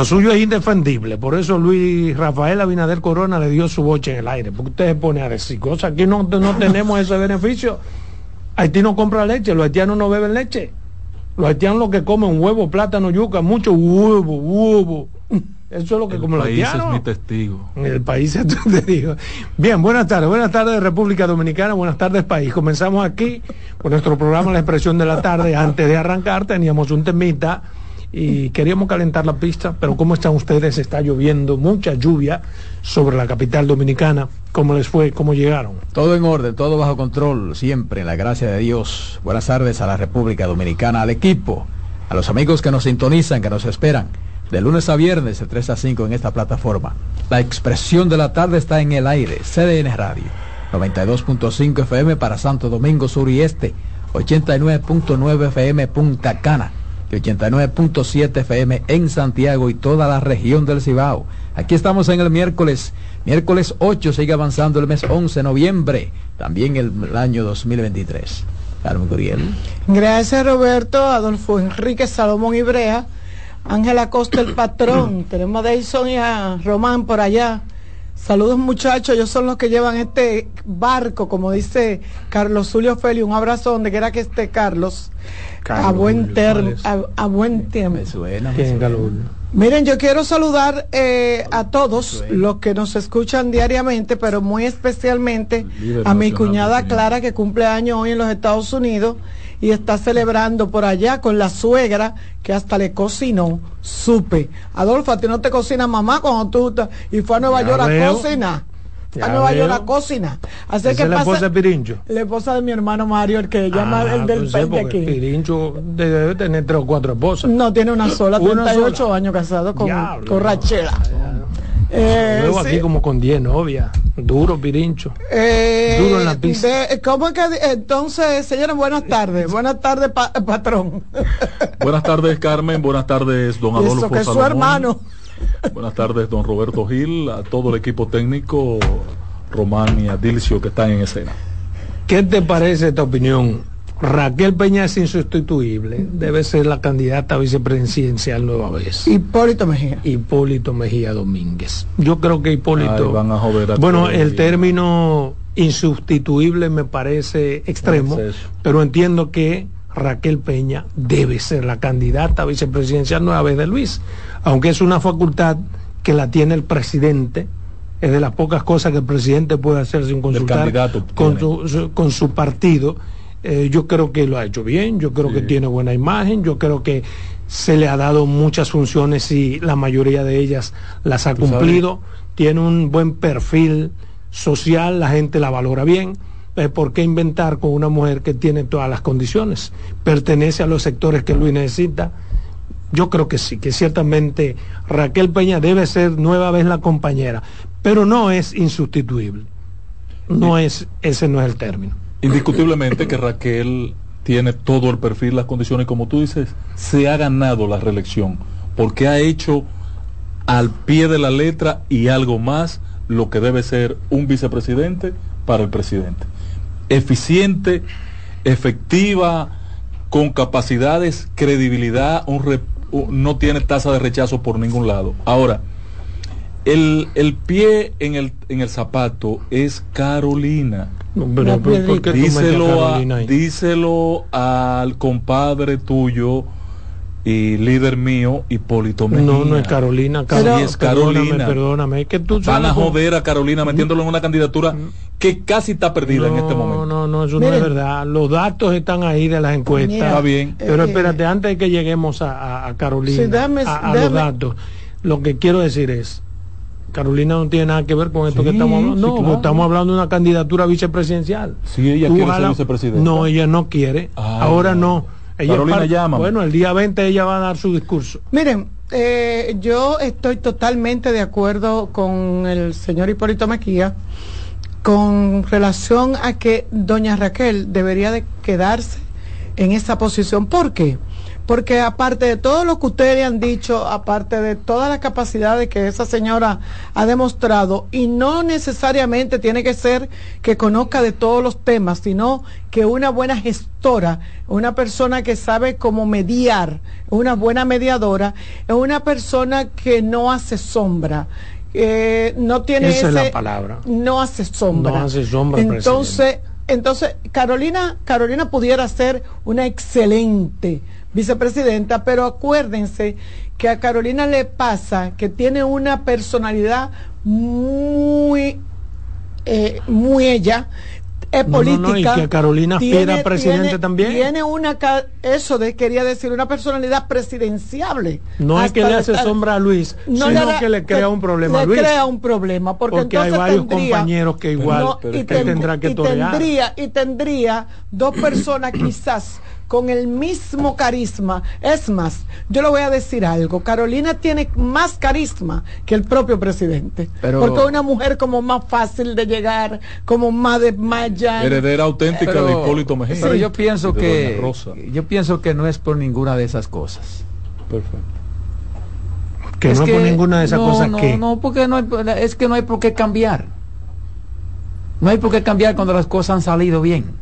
Lo suyo es indefendible, por eso Luis Rafael Abinader Corona le dio su boche en el aire, porque usted se pone a decir cosas, aquí no, no tenemos ese beneficio. Haití no compra leche, los haitianos no beben leche. Los haitianos lo que comen huevo, plátano, yuca, mucho huevo, huevo. Eso es lo que comen los haitianos. es mi testigo. El país te digo. Bien, buenas tardes, buenas tardes República Dominicana, buenas tardes país. Comenzamos aquí con nuestro programa La Expresión de la Tarde. Antes de arrancar teníamos un temita y queríamos calentar la pista, pero ¿cómo están ustedes? Está lloviendo mucha lluvia sobre la capital dominicana. ¿Cómo les fue? ¿Cómo llegaron? Todo en orden, todo bajo control, siempre, en la gracia de Dios. Buenas tardes a la República Dominicana, al equipo, a los amigos que nos sintonizan, que nos esperan. De lunes a viernes, de 3 a 5 en esta plataforma. La expresión de la tarde está en el aire, CDN Radio. 92.5 FM para Santo Domingo Sur y Este, 89.9 FM Punta Cana y 89.7 FM en Santiago y toda la región del Cibao. Aquí estamos en el miércoles, miércoles 8, sigue avanzando el mes 11 de noviembre, también el, año 2023. Carmen Curiel. Gracias Roberto, Adolfo Enrique Salomón Ibrea, Ángela Costa el patrón, tenemos a Deison y a Román por allá. Saludos muchachos, ellos son los que llevan este barco, como dice Carlos Julio Feli, un abrazo donde quiera que esté Carlos. A buen, a, buen tiempo. Miren, yo quiero saludar eh, a todos los que nos escuchan diariamente, pero muy especialmente a mi cuñada Clara, que cumple años hoy en los Estados Unidos y está celebrando por allá con la suegra que hasta le cocinó, supe. Adolfo, a ti no te cocina mamá cuando tú y fue a Nueva York a cocinar a Nueva York a cocina. Así que es la esposa de Pirincho. La esposa de mi hermano Mario, el que llama ah, el del pues de aquí. Pirincho debe tener tres o cuatro esposas. No, tiene una sola, 38 años casado con, con Rachela. Eh, Luego aquí como con 10 novias. Duro, Pirincho. Eh, Duro en la pista. ¿Cómo es que entonces, señores, buenas tardes? Buenas tardes, patrón. buenas tardes, Carmen. Buenas tardes, don Adolfo. Eso que es su hermano. Buenas tardes, don Roberto Gil, a todo el equipo técnico, Román y a Dilcio que están en escena. ¿Qué te parece esta opinión? Raquel Peña es insustituible, debe ser la candidata vicepresidencial nueva vez. Hipólito Mejía. Hipólito Mejía Domínguez. Yo creo que Hipólito. bueno, el término insustituible me parece extremo, pero entiendo que Raquel Peña debe ser la candidata vicepresidencial nueva vez de Luis aunque es una facultad que la tiene el presidente, es de las pocas cosas que el presidente puede hacer sin consultar con su, con su partido. Eh, yo creo que lo ha hecho bien, yo creo que tiene buena imagen, yo creo que se le ha dado muchas funciones y la mayoría de ellas las ha cumplido, tiene un buen perfil social, la gente la valora bien. Eh, ¿Por qué inventar con una mujer que tiene todas las condiciones? Pertenece a los sectores que Luis necesita yo creo que sí, que ciertamente Raquel Peña debe ser nueva vez la compañera, pero no es insustituible. No es, ese no es el término. Indiscutiblemente que Raquel tiene todo el perfil, las condiciones, como tú dices, se ha ganado la reelección, porque ha hecho al pie de la letra y algo más lo que debe ser un vicepresidente para el presidente. Eficiente, efectiva, con capacidades, credibilidad, no tiene tasa de rechazo por ningún lado. Ahora, el, el pie en el, en el zapato es Carolina. díselo, díselo al compadre tuyo y líder mío, Hipólito Mejía. No, no es Carolina. Carolina. es Carolina. Perdóname, que tú Van a joder a Carolina metiéndolo en una candidatura que casi está perdida en este momento. No, no, eso no es verdad. Los datos están ahí de las encuestas. está bien. Pero eh, espérate, antes de que lleguemos a, Carolina, a, los datos, lo que quiero decir es, Carolina no tiene nada que ver con esto que estamos hablando. No, estamos hablando de una candidatura vicepresidencial. Sí, ella quiere ser vicepresidenta. No, ella no quiere. Ahora no Carolina llama. Bueno, el día 20 ella va a dar su discurso. Miren, eh, yo estoy totalmente de acuerdo con el señor Hipólito Maquía con relación a que doña Raquel debería de quedarse en esa posición. ¿Por qué? porque aparte de todo lo que ustedes han dicho, aparte de todas las capacidades que esa señora ha demostrado, y no necesariamente tiene que ser que conozca de todos los temas, sino que una buena gestora, una persona que sabe cómo mediar, una buena mediadora, es una persona que no hace sombra, eh, no tiene Esa es la palabra. No hace sombra. No hace sombra. Entonces, entonces Carolina, Carolina pudiera ser una excelente vicepresidenta, pero acuérdense que a Carolina le pasa que tiene una personalidad muy, eh, muy ella, es política. y que Carolina tiene, presidente también. Tiene una, eso de, quería decir, una personalidad presidenciable. No es que le hace sombra a Luis, no sino que le crea un problema le a Luis. crea un problema, porque, hay varios compañeros que igual y tendrá que Tendría, y tendría dos personas quizás con el mismo carisma. Es más, yo le voy a decir algo, Carolina tiene más carisma que el propio presidente. porque es una mujer como más fácil de llegar, como más de más Heredera auténtica de Hipólito Mejía. Pero yo pienso que yo pienso que no es por ninguna de esas cosas. Perfecto. Que no es por ninguna de esas cosas no, que no, porque no hay, es que no hay por qué cambiar. No hay por qué cambiar cuando las cosas han salido bien.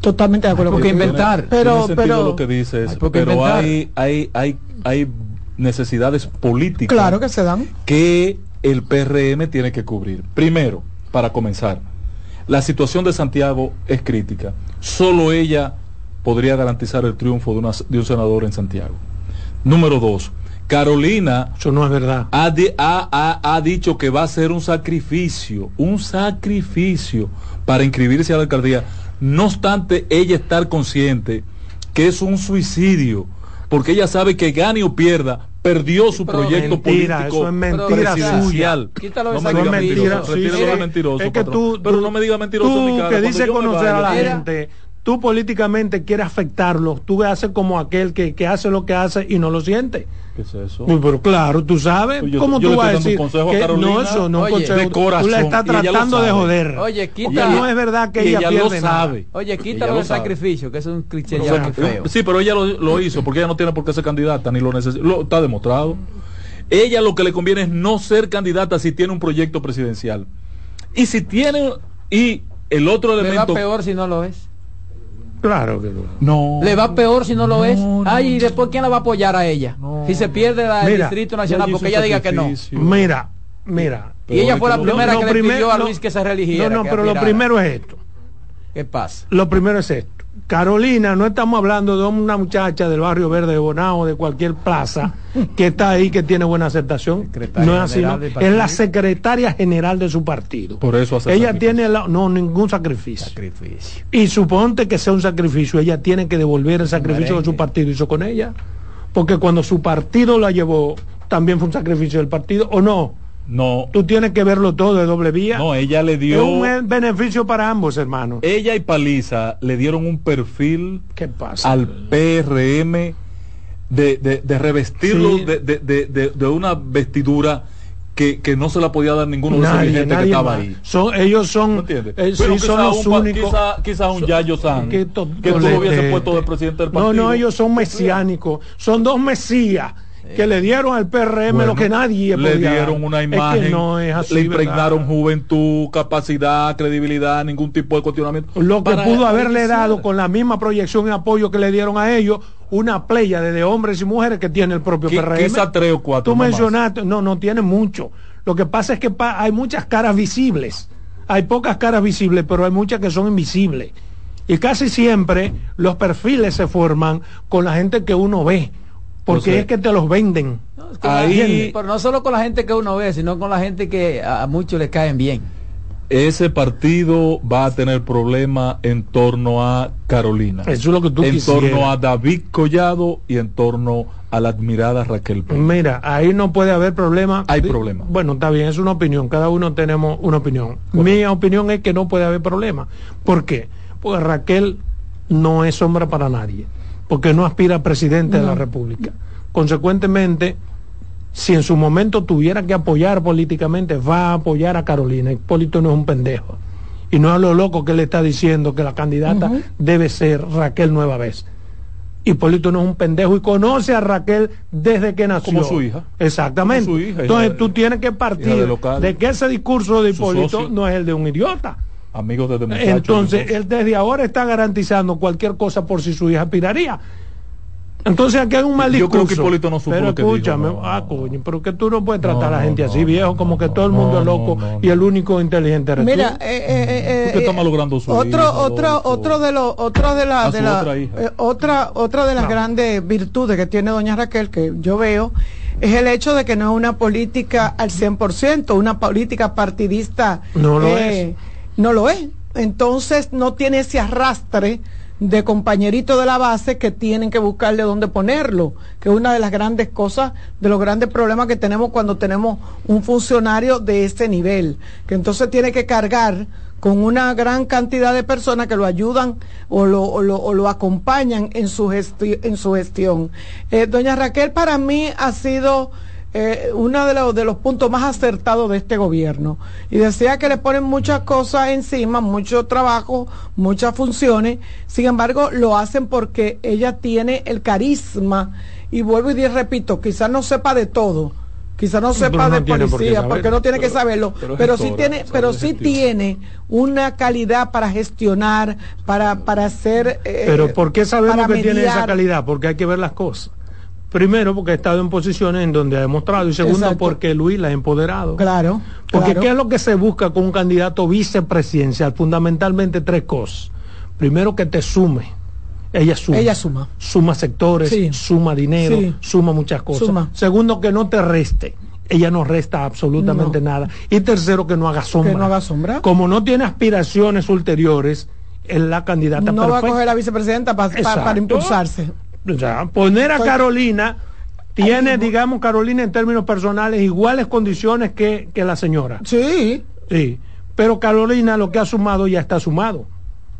Totalmente de acuerdo. Porque inventar. pero, pero lo que dices, pero hay, hay, hay, hay necesidades políticas. Claro que se dan. Que el PRM tiene que cubrir. Primero, para comenzar, la situación de Santiago es crítica. Solo ella podría garantizar el triunfo de, de un senador en Santiago. Número dos, Carolina. Eso no es verdad. Ha, ha, ha, dicho que va a ser un sacrificio, un sacrificio para inscribirse a la alcaldía. No obstante, ella estar consciente que es un suicidio, porque ella sabe que gane o pierda, perdió su proyecto político eso es mentira suya. Quítalo no me diga mentiroso, mentiroso. Es que tú, pero no me diga mentiroso tú, mi cara, que dice conocer a la gente tú políticamente quieres afectarlo, tú haces como aquel que, que, hace lo que hace y no lo siente. ¿Qué es eso? pero claro, tú sabes pues cómo tú vas a decir consejo a no eso no Oye, consejo, de corazón, tú le estás tratando de joder. Oye, quita, no es verdad que ella, ella pierde lo sabe. Nada. Oye, quítalo el sacrificio, que es un cliché ya feo. Sí, pero ella lo, lo, hizo porque ella no tiene por qué ser candidata ni lo necesita, lo está demostrado. Ella lo que le conviene es no ser candidata si tiene un proyecto presidencial. Y si tiene y el otro elemento Le va peor si no lo es. Claro que no. Le va peor si no lo es. Ay, y después quién la va a apoyar a ella. Si se pierde el Distrito Nacional porque ella diga que no. Mira, mira. y ella fue la primera que le pidió a Luis que se religiera. No, no, pero lo primero es esto. ¿Qué pasa? Lo primero es esto. Carolina, no estamos hablando de una muchacha del barrio verde de Bonao, de cualquier plaza, que está ahí, que tiene buena aceptación. no es así, es la secretaria general de su partido. Por eso Ella tiene no ningún sacrificio. Y suponte que sea un sacrificio, ella tiene que devolver el sacrificio que su partido hizo con ella. Porque cuando su partido la llevó, también fue un sacrificio del partido, ¿o no? No. Tú tienes que verlo todo de doble vía. No, ella le dio. un beneficio para ambos, hermanos. Ella y Paliza le dieron un perfil ¿Qué pasa? al PRM de, de, revestirlo de, de, una vestidura que, que, no se la podía dar ninguno de esos dirigentes que estaba ahí. Son, ellos son, eh, sí, son los un, únicos. Quizás quizá un Yayo San, que, que, tú hubiese puesto de presidente del partido. No, no, ellos son mesiánicos. Son dos mesías que le dieron al PRM lo que nadie le dieron una imagen le impregnaron juventud capacidad credibilidad ningún tipo de cuestionamiento. Lo que pudo haberle dado con la misma proyección y apoyo que le dieron a ellos una playa de hombres y mujeres que tiene el propio PRM quizá tres o cuatro tú mencionaste no no tiene mucho. Lo que pasa es que hay muchas caras visibles. Hay pocas caras visibles pero hay muchas que son invisibles. Y casi siempre los perfiles se forman con la gente que uno ve porque es que te los venden. Ahí, pero no solo con la gente que uno ve, sino con la gente que a muchos le caen bien. Ese partido va a tener problemas en torno a Carolina. Eso es lo que tú En torno a David Collado y en torno a la admirada Raquel Mira, ahí no puede haber problema. Hay problema. Bueno, está bien, es una opinión. Cada uno tenemos una opinión. Mi opinión es que no puede haber problema. ¿Por qué? Porque Raquel no es sombra para nadie porque no aspira a presidente de la República. Consecuentemente, si en su momento tuviera que apoyar políticamente, va a apoyar a Carolina. Hipólito no es un pendejo. Y no es lo loco que le está diciendo que la candidata debe ser Raquel nueva vez. Hipólito no es un pendejo y conoce a Raquel desde que nació. Como su hija. Exactamente. Su hija, Entonces tú tienes que partir de, que ese discurso de Hipólito no es el de un idiota amigos desde muchachos. Entonces, él desde ahora está garantizando cualquier cosa por si su hija aspiraría. Entonces aquí hay un mal discurso. Yo creo que Hipólito no supo Pero escúchame, ah, coño, pero que tú no puedes tratar a la gente así, viejo, como que todo el mundo es loco y el único inteligente eres Mira, eh, eh, eh, está malogrando su otro, otro, otro de los, otro de la, de la otra, otra de las grandes virtudes que tiene doña Raquel que yo veo es el hecho de que no es una política al 100%, una política partidista. No lo es no lo es. Entonces no tiene ese arrastre de compañerito de la base que tienen que buscarle dónde ponerlo, que es una de las grandes cosas, de los grandes problemas que tenemos cuando tenemos un funcionario de este nivel, que entonces tiene que cargar con una gran cantidad de personas que lo ayudan o lo, o lo, acompañan en su, en su gestión. Eh, doña Raquel para mí ha sido eh, uno de los, de los puntos más acertados de este gobierno. Y decía que le ponen muchas cosas encima, mucho trabajo, muchas funciones, sin embargo lo hacen porque ella tiene el carisma. Y vuelvo y repito, quizás no sepa de todo, quizás no sepa de policía, porque no tiene que saberlo, pero, sí tiene, pero sí tiene una calidad para gestionar, para, para hacer... Eh, pero ¿por qué sabemos que tiene esa calidad? Porque hay que ver las cosas. Primero, porque ha estado en posiciones en donde ha demostrado. Y segundo, porque Luis la ha empoderado. Claro. Porque ¿qué es lo que se busca con un candidato vicepresidencial? Fundamentalmente tres cosas. Primero, que te sume. Ella suma. Ella suma. Suma sectores, suma dinero, suma muchas cosas. Segundo, que no te reste. Ella no resta absolutamente nada. Y tercero, que no haga sombra. Que no haga sombra. Como no tiene aspiraciones ulteriores, es la candidata no va a coger la vicepresidenta para impulsarse poner a Carolina tiene, digamos, Carolina en términos personales iguales condiciones que, la señora. Sí. Sí. Pero Carolina lo que ha sumado ya está sumado.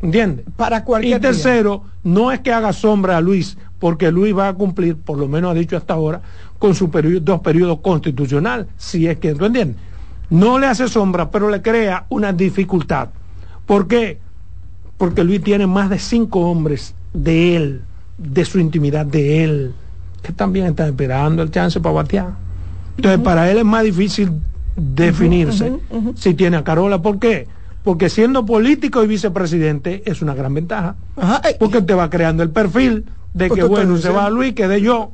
¿Entiendes? Para cualquier. Y tercero, no es que haga sombra a Luis, porque Luis va a cumplir, por lo menos ha dicho hasta ahora, con su dos periodos constitucional, si es que, ¿tú entiendes? No le hace sombra, pero le crea una dificultad. ¿Por qué? Porque Luis tiene más de cinco hombres de él de su intimidad de él, que también está esperando el chance para batear. Entonces, para él es más difícil definirse si tiene a Carola. ¿Por qué? Porque siendo político y vicepresidente es una gran ventaja. Porque te va creando el perfil de que, bueno, se va a Luis, que de yo.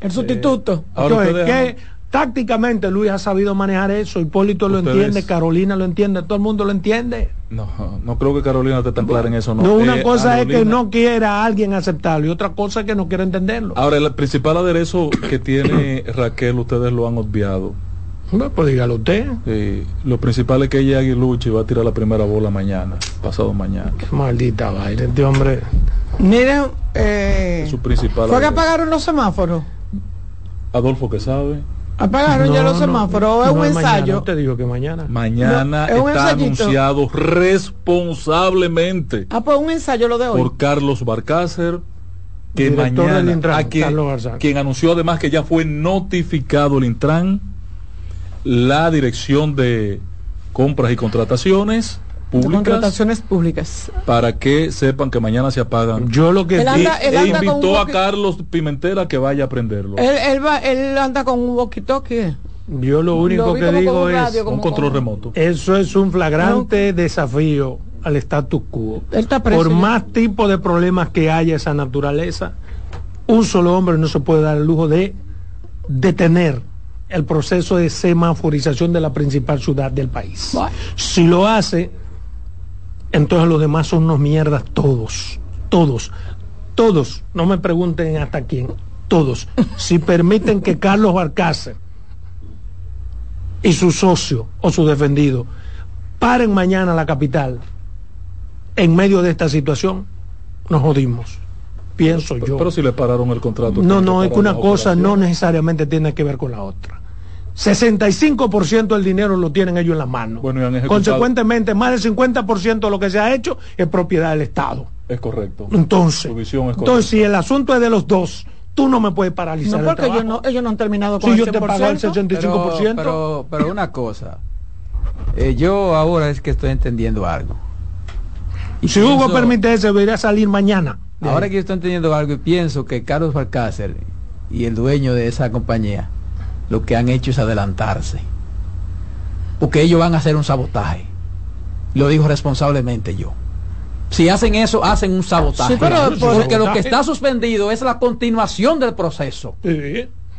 El sustituto. Entonces, Tácticamente Luis ha sabido manejar eso, Hipólito lo entiende, Carolina lo entiende, todo el mundo lo entiende. No, no creo que Carolina esté tan clara en eso. No, una eh, cosa es que no quiera a alguien aceptarlo y otra cosa es que no quiera entenderlo. Ahora, el principal aderezo que tiene Raquel, ustedes lo han obviado. No, pues dígalo usted. Sí, lo principal es que ella aguiluche y va a tirar la primera bola mañana, pasado mañana. Qué maldita vaina, este hombre. Miren, eh, su principal ¿fue que apagaron los semáforos? Adolfo que sabe. Apagaron ya los semáforos, es un ensayo. te digo que mañana. Mañana está anunciado responsablemente. Ah, pues un ensayo lo de hoy. Por Carlos Barcácer, que mañana, quien, quien anunció además que ya fue notificado el Intran la dirección de compras y contrataciones públicas. Contrataciones públicas. Para que sepan que mañana se apagan. Yo lo que él anda, él e invitó a Carlos Pimentel a que vaya a aprenderlo. Él, él, va, él anda con un walkie-talkie. Yo lo único que digo es un control remoto. Eso es un flagrante desafío al status quo. Por más tipo de problemas que haya esa naturaleza, un solo hombre no se puede dar el lujo de detener el proceso de semaforización de la principal ciudad del país. Si lo hace, entonces los demás son unos mierdas todos, todos, todos, no me pregunten hasta quién, todos. si permiten que Carlos Barcácer y su socio o su defendido paren mañana la capital en medio de esta situación, nos jodimos pienso yo. Pero si le pararon el contrato. No, no, es que una cosa no necesariamente tiene que ver con la otra. 65% del dinero lo tienen ellos en la mano. Consecuentemente, más del 50% de lo que se ha hecho es propiedad del Estado. Es correcto. Entonces, entonces si el asunto es de los dos, tú no me puedes paralizar. No, porque ellos no, ellos no han terminado con si yo te pago el 65%. Pero, pero, una cosa, eh, yo ahora es que estoy entendiendo algo. Y si Hugo permite eso, debería salir mañana. Ahora que yo estoy entendiendo algo y pienso que Carlos Balcácer y el dueño de esa compañía lo que han hecho es adelantarse. Porque ellos van a hacer un sabotaje. Lo digo responsablemente yo. Si hacen eso, hacen un sabotaje. porque lo que está suspendido es la continuación del proceso.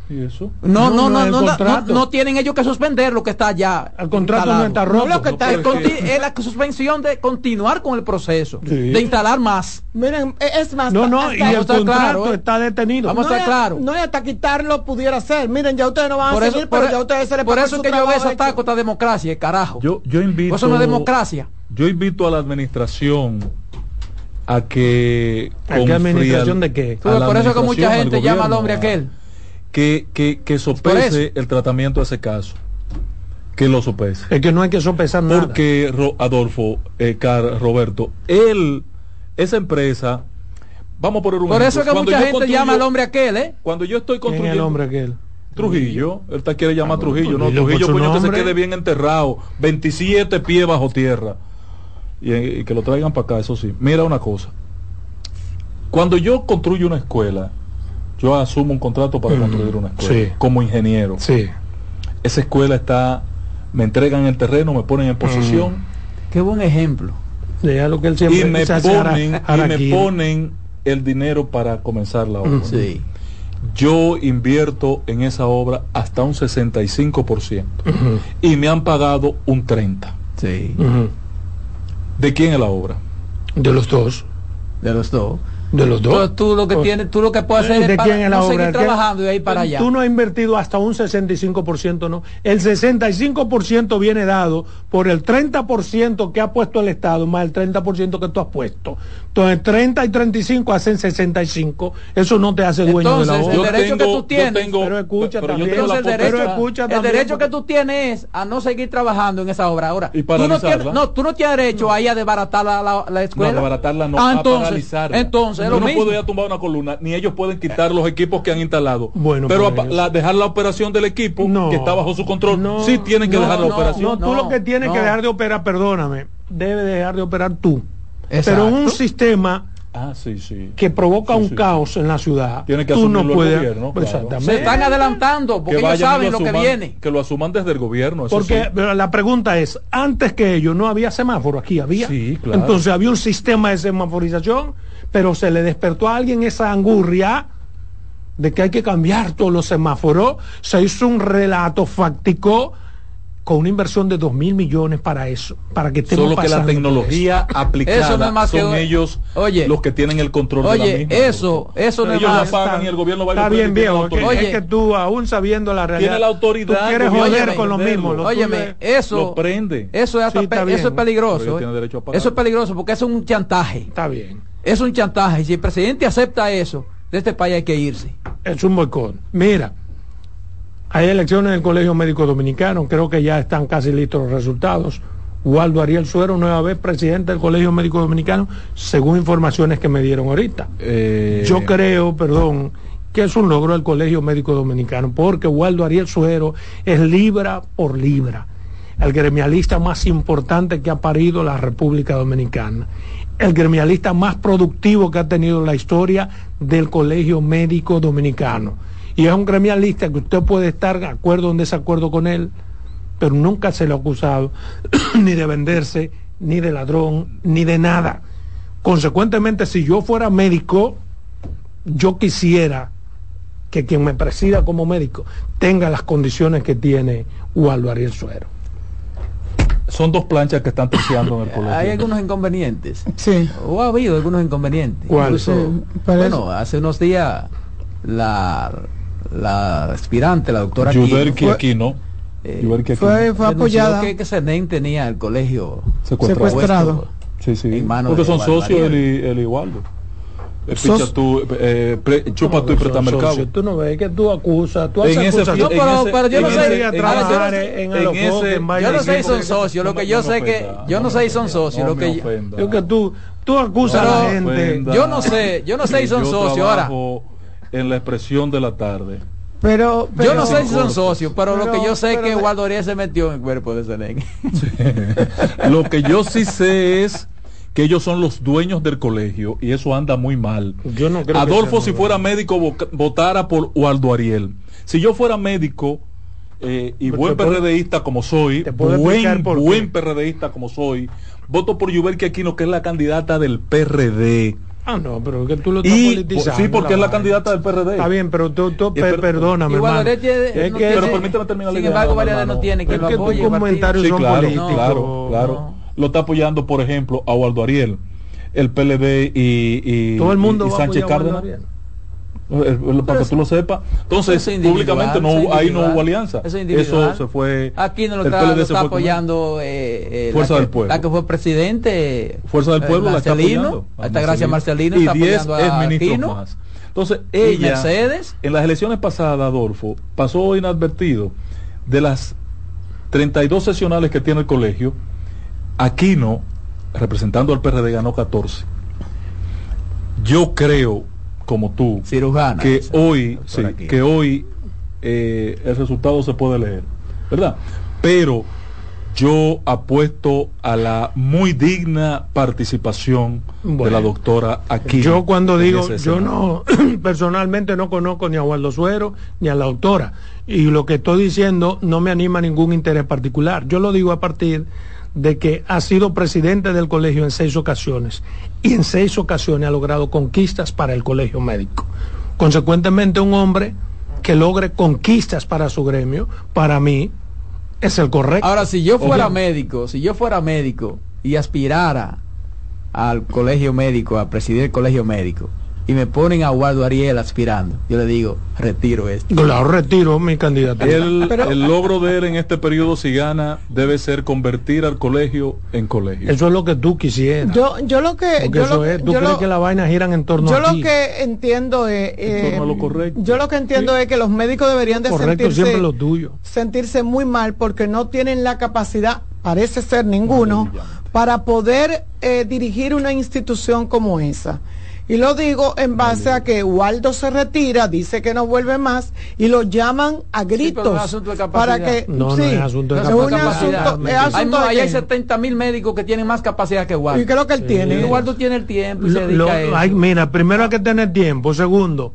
¿Y eso? No, no, no, no, no, no, tienen ellos que suspender lo que está ya. El contrato no está roto. lo que está es, la suspensión de continuar con el proceso, de instalar más. Miren, e, es más. No, no, y el contrato claro, ¿eh? está detenido. Vamos a estar claros. No, hasta quitarlo pudiera ser. Miren, ya ustedes no van a seguir, pero ya ustedes se les Por eso que yo veo esa ataque esta democracia, carajo. Yo, yo invito. Eso no es democracia. Yo invito a la administración a que. ¿A qué administración de qué? Por eso que mucha gente llama al hombre aquel que, que, que sopese el tratamiento de ese caso. Que lo sopese. Es que no hay que sopesar nada. Porque Adolfo, eh, Roberto, él, esa empresa, vamos a poner un Por eso es que mucha gente llama al hombre aquel, ¿eh? Cuando yo estoy construyendo. el hombre aquel? Trujillo, él te quiere llamar ah, Trujillo, no, Trujillo, coño, que se quede bien enterrado, 27 pies bajo tierra. Y, y que lo traigan para acá, eso sí. Mira una cosa. Cuando yo construyo una escuela, yo asumo un contrato para construir una escuela como ingeniero. Sí. Esa escuela está, me entregan el terreno, me ponen en posesión. Qué buen ejemplo. lo que él siempre y me, ponen, y me ponen el dinero para comenzar la obra. Sí. Yo invierto en esa obra hasta un 65% y me han pagado un 30%. Sí. ¿De quién es la obra? De los dos. De los dos. De los dos. tú lo que tienes, tú lo que puedes hacer es, para no seguir trabajando y ahí para allá. Tú no has invertido hasta un 65%, ¿no? El 65% viene dado por el 30% que ha puesto el Estado más el 30% que tú has puesto. Entonces 30 y 35 hacen 65. Eso no te hace dueño de la obra. El derecho que tú tienes, pero escucha también. el derecho, el derecho que tú tienes es a no seguir trabajando en esa obra. Ahora, tú no, tienes, no, tú no tienes derecho ahí a desbaratar la, la, escuela. No, desbaratarla no, ah, entonces, a paralizarla. Entonces, yo no puedo ir a tumbar una columna, ni ellos pueden quitar los equipos que han instalado. Bueno, pero dejar la operación del equipo que está bajo su control, sí tienen que dejar la operación. No, tú lo que tienes que dejar de operar, perdóname, debe dejar de operar tú. Pero un sistema Ah, sí, sí. que provoca un caos en la ciudad. Tiene que tú no puedes. Se están adelantando porque ellos saben lo, que viene. Que lo asuman desde el gobierno. porque la pregunta es, antes que ello no había semáforo aquí, había. Sí, claro. Entonces había un sistema de semaforización pero se le despertó a alguien esa angurria de que hay que cambiar todos los semáforos, se hizo un relato fáctico con una inversión de dos mil millones para eso, para que estemos Solo que la tecnología aplicada son ellos los que tienen el control de la misma. Eso, eso no ellos la pagan y el gobierno va a Está bien viejo, oye, es que tú aún sabiendo la realidad, tiene la autoridad, tú quieres joder con lo mismo. Óyeme, eso, lo prende. Eso es, eso es peligroso. ¿eh? Eso es peligroso porque eso es un chantaje. Está bien. Es un chantaje. Y si el presidente acepta eso, de este país hay que irse. Es un boicot. Mira, hay elecciones en el Colegio Médico Dominicano. Creo que ya están casi listos los resultados. Waldo Ariel Suero, nueva vez presidente del Colegio Médico Dominicano, según informaciones que me dieron ahorita. Eh, Yo creo, perdón, que es un logro del Colegio Médico Dominicano, porque Waldo Ariel Suero es libra por libra, el gremialista más importante que ha parido la República Dominicana, el gremialista más productivo que ha tenido la historia del Colegio Médico Dominicano. Y es un gremialista que usted puede estar de acuerdo o en desacuerdo con él, pero nunca se le ha acusado ni de venderse, ni de ladrón, ni de nada. Consecuentemente, si yo fuera médico, yo quisiera que quien me presida como médico tenga las condiciones que tiene Waldo Ariel Suero. Son dos planchas que están terciando en el colegio. Hay algunos inconvenientes. Sí. O ha habido algunos inconvenientes. ¿Cuáles? bueno, hace unos días la, la aspirante, la doctora Yuderki Aquino, eh, fue, fue apoyada. Que, que tenía el colegio secuestrado. Sí, sí. Porque son socios el, el Igualdo. Picha tú, eh, pre, chupa no, tú y presta mercado. Tú no ves que tú acusas, tú haces en ese, no, pero, pero yo no sé en, en ese, yo no sé si son socios, lo que yo sé que yo no sé si son socios, lo que yo que tú tú acusas a la gente. Yo no sé, yo no sé si son socios ahora. En la expresión de la tarde. Pero, yo no sé si son socios, pero, lo que yo sé es que Guardoría se metió en el cuerpo de Senen. Lo que yo sí sé es que ellos son los dueños del colegio y eso anda muy mal. Yo no creo Adolfo, si fuera médico, votara por Waldo Ariel. Si yo fuera médico eh, y buen PRDista como soy, buen, buen PRDista como soy, voto por Yubel Aquino, que es la candidata del PRD. Ah, no, pero que tú lo estás y, politizando. Sí, porque es la candidata del PRD. Está bien, pero tú, tú per, perdóname, hermano. Es que, pero permítame terminar Sin embargo, Variedad no, tiene que lo apoye. tus comentarios sí, son claro, políticos. Claro, claro lo está apoyando, por ejemplo, a Waldo Ariel, el PLD y, y, Todo el mundo y, Sánchez Cárdenas. Para que tú lo sepas. Entonces, públicamente no, ahí no hubo alianza. Eso, se fue. Aquí no lo está, lo está apoyando eh, eh, Fuerza del Pueblo. La que fue presidente. Fuerza del Pueblo la está gracias Marcelino. Y 10 ministros más. Entonces, ella, Mercedes? en las elecciones pasadas, Adolfo, pasó inadvertido de las 32 sesionales que tiene el colegio, Aquino, representando al PRD, ganó 14. Yo creo, como tú, Cirujana, que, hoy, que hoy eh, el resultado se puede leer, ¿verdad? Pero yo apuesto a la muy digna participación de la doctora Aquino. Yo cuando digo, yo no, personalmente no conozco ni a Waldo Suero ni a la doctora. Y lo que estoy diciendo no me anima a ningún interés particular. Yo lo digo a partir de que ha sido presidente del colegio en seis ocasiones y en seis ocasiones ha logrado conquistas para el colegio médico. Consecuentemente, un hombre que logre conquistas para su gremio, para mí, es el correcto. Ahora, si yo fuera médico, si yo fuera médico y aspirara al colegio médico, a presidir el colegio médico, y me ponen a Guardo Ariel aspirando, yo le digo, retiro esto. Claro, retiro mi candidatura. El, el logro de él en este periodo, si gana, debe ser convertir al colegio en colegio. Eso es lo que tú quisieras. Yo, yo lo que... yo lo, es, ¿Tú crees que las vainas giran en torno yo a Yo lo que entiendo es... Eh, lo correcto. Yo lo que entiendo sí. es que los médicos deberían de correcto, sentirse, lo tuyo. sentirse muy mal porque no tienen la capacidad, parece ser ninguno, para poder eh, dirigir una institución como esa. Y lo digo en base a que Waldo se retira, dice que no vuelve más y lo llaman a gritos sí, no para que no, sí, no es asunto de capacidad. Asunto, es asunto hay, hay 70 mil médicos que tienen más capacidad que Waldo. ¿Y lo que él sí. tiene? Y Waldo tiene el tiempo y lo, se dedica lo, a eso. Hay, mira, primero hay que tener tiempo, segundo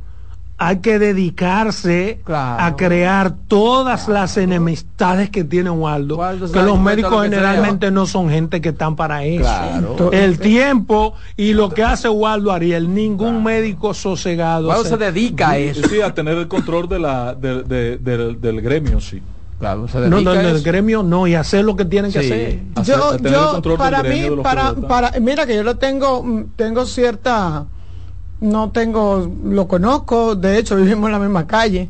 hay que dedicarse claro. a crear todas claro. las enemistades que tiene Waldo, Waldo que los médicos generalmente sea. no son gente que están para eso. Claro. El tiempo y lo que hace Waldo Ariel, ningún médico sosegado. Waldo se, se dedica a eso. Sí, a tener el control de la, de, de, de, del gremio, sí. Claro, no, no, del gremio no, y hacer lo que tienen que hacer. Yo, hacer, yo para mí, para, para, mira que yo lo tengo, tengo cierta no tengo, lo conozco, de hecho vivimos en la misma calle.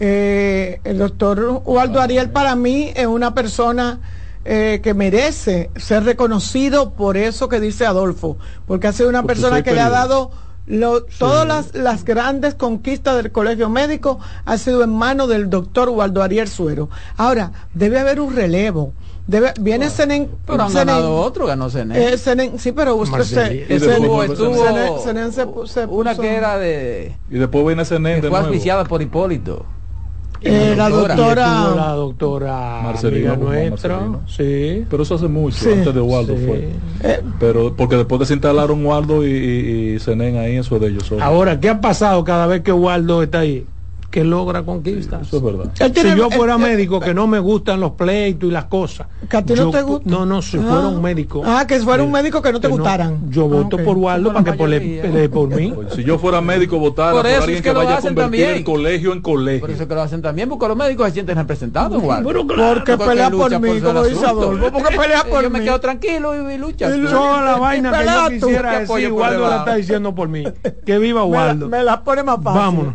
Eh, el doctor Waldo Ariel para mí es una persona eh, que merece ser reconocido por eso que dice Adolfo, porque ha sido una porque persona que le ha dado Todas las, las, grandes conquistas del colegio médico han sido en manos del doctor Waldo Ariel Suero. Ahora, debe haber un relevo. Debe, viene Senen. Pero han ganado otro, ganó Senen. Eh, sí, pero usted se, estuvo, estuvo una que era de. Y después viene Senen. Que fue auspiciada por Hipólito. Eh, la doctora, la doctora Marcelino nuestro, sí. Pero eso hace mucho, antes de Waldo fue. Eh, pero porque después de se instalaron Waldo y, y, y ahí, eso es de ellos. Ahora, ¿qué ha pasado cada vez que Waldo está ahí? Que logra conquistas. eso es verdad. si yo fuera médico, que no me gustan los pleitos y las cosas. ¿Que a ti no te gusta? No, no, si fuera un ah. médico. Ah, que fuera un médico que no te gustaran. yo voto por Waldo para que pelee por mí. Si yo fuera médico, votara por, alguien que, vaya a convertir el colegio en colegio. Por eso que lo hacen también, porque los médicos se sienten representados, porque pelea por mí, como dice Adolfo. Porque pelea por mí. Yo me quedo tranquilo y, lucha. Toda la vaina que yo quisiera decir, Waldo la está diciendo por mí. Que viva Waldo. Me la pone más fácil. Vámonos.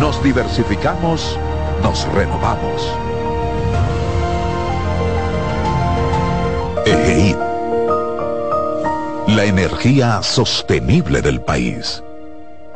Nos diversificamos, nos renovamos. EGEID. La energía sostenible del país.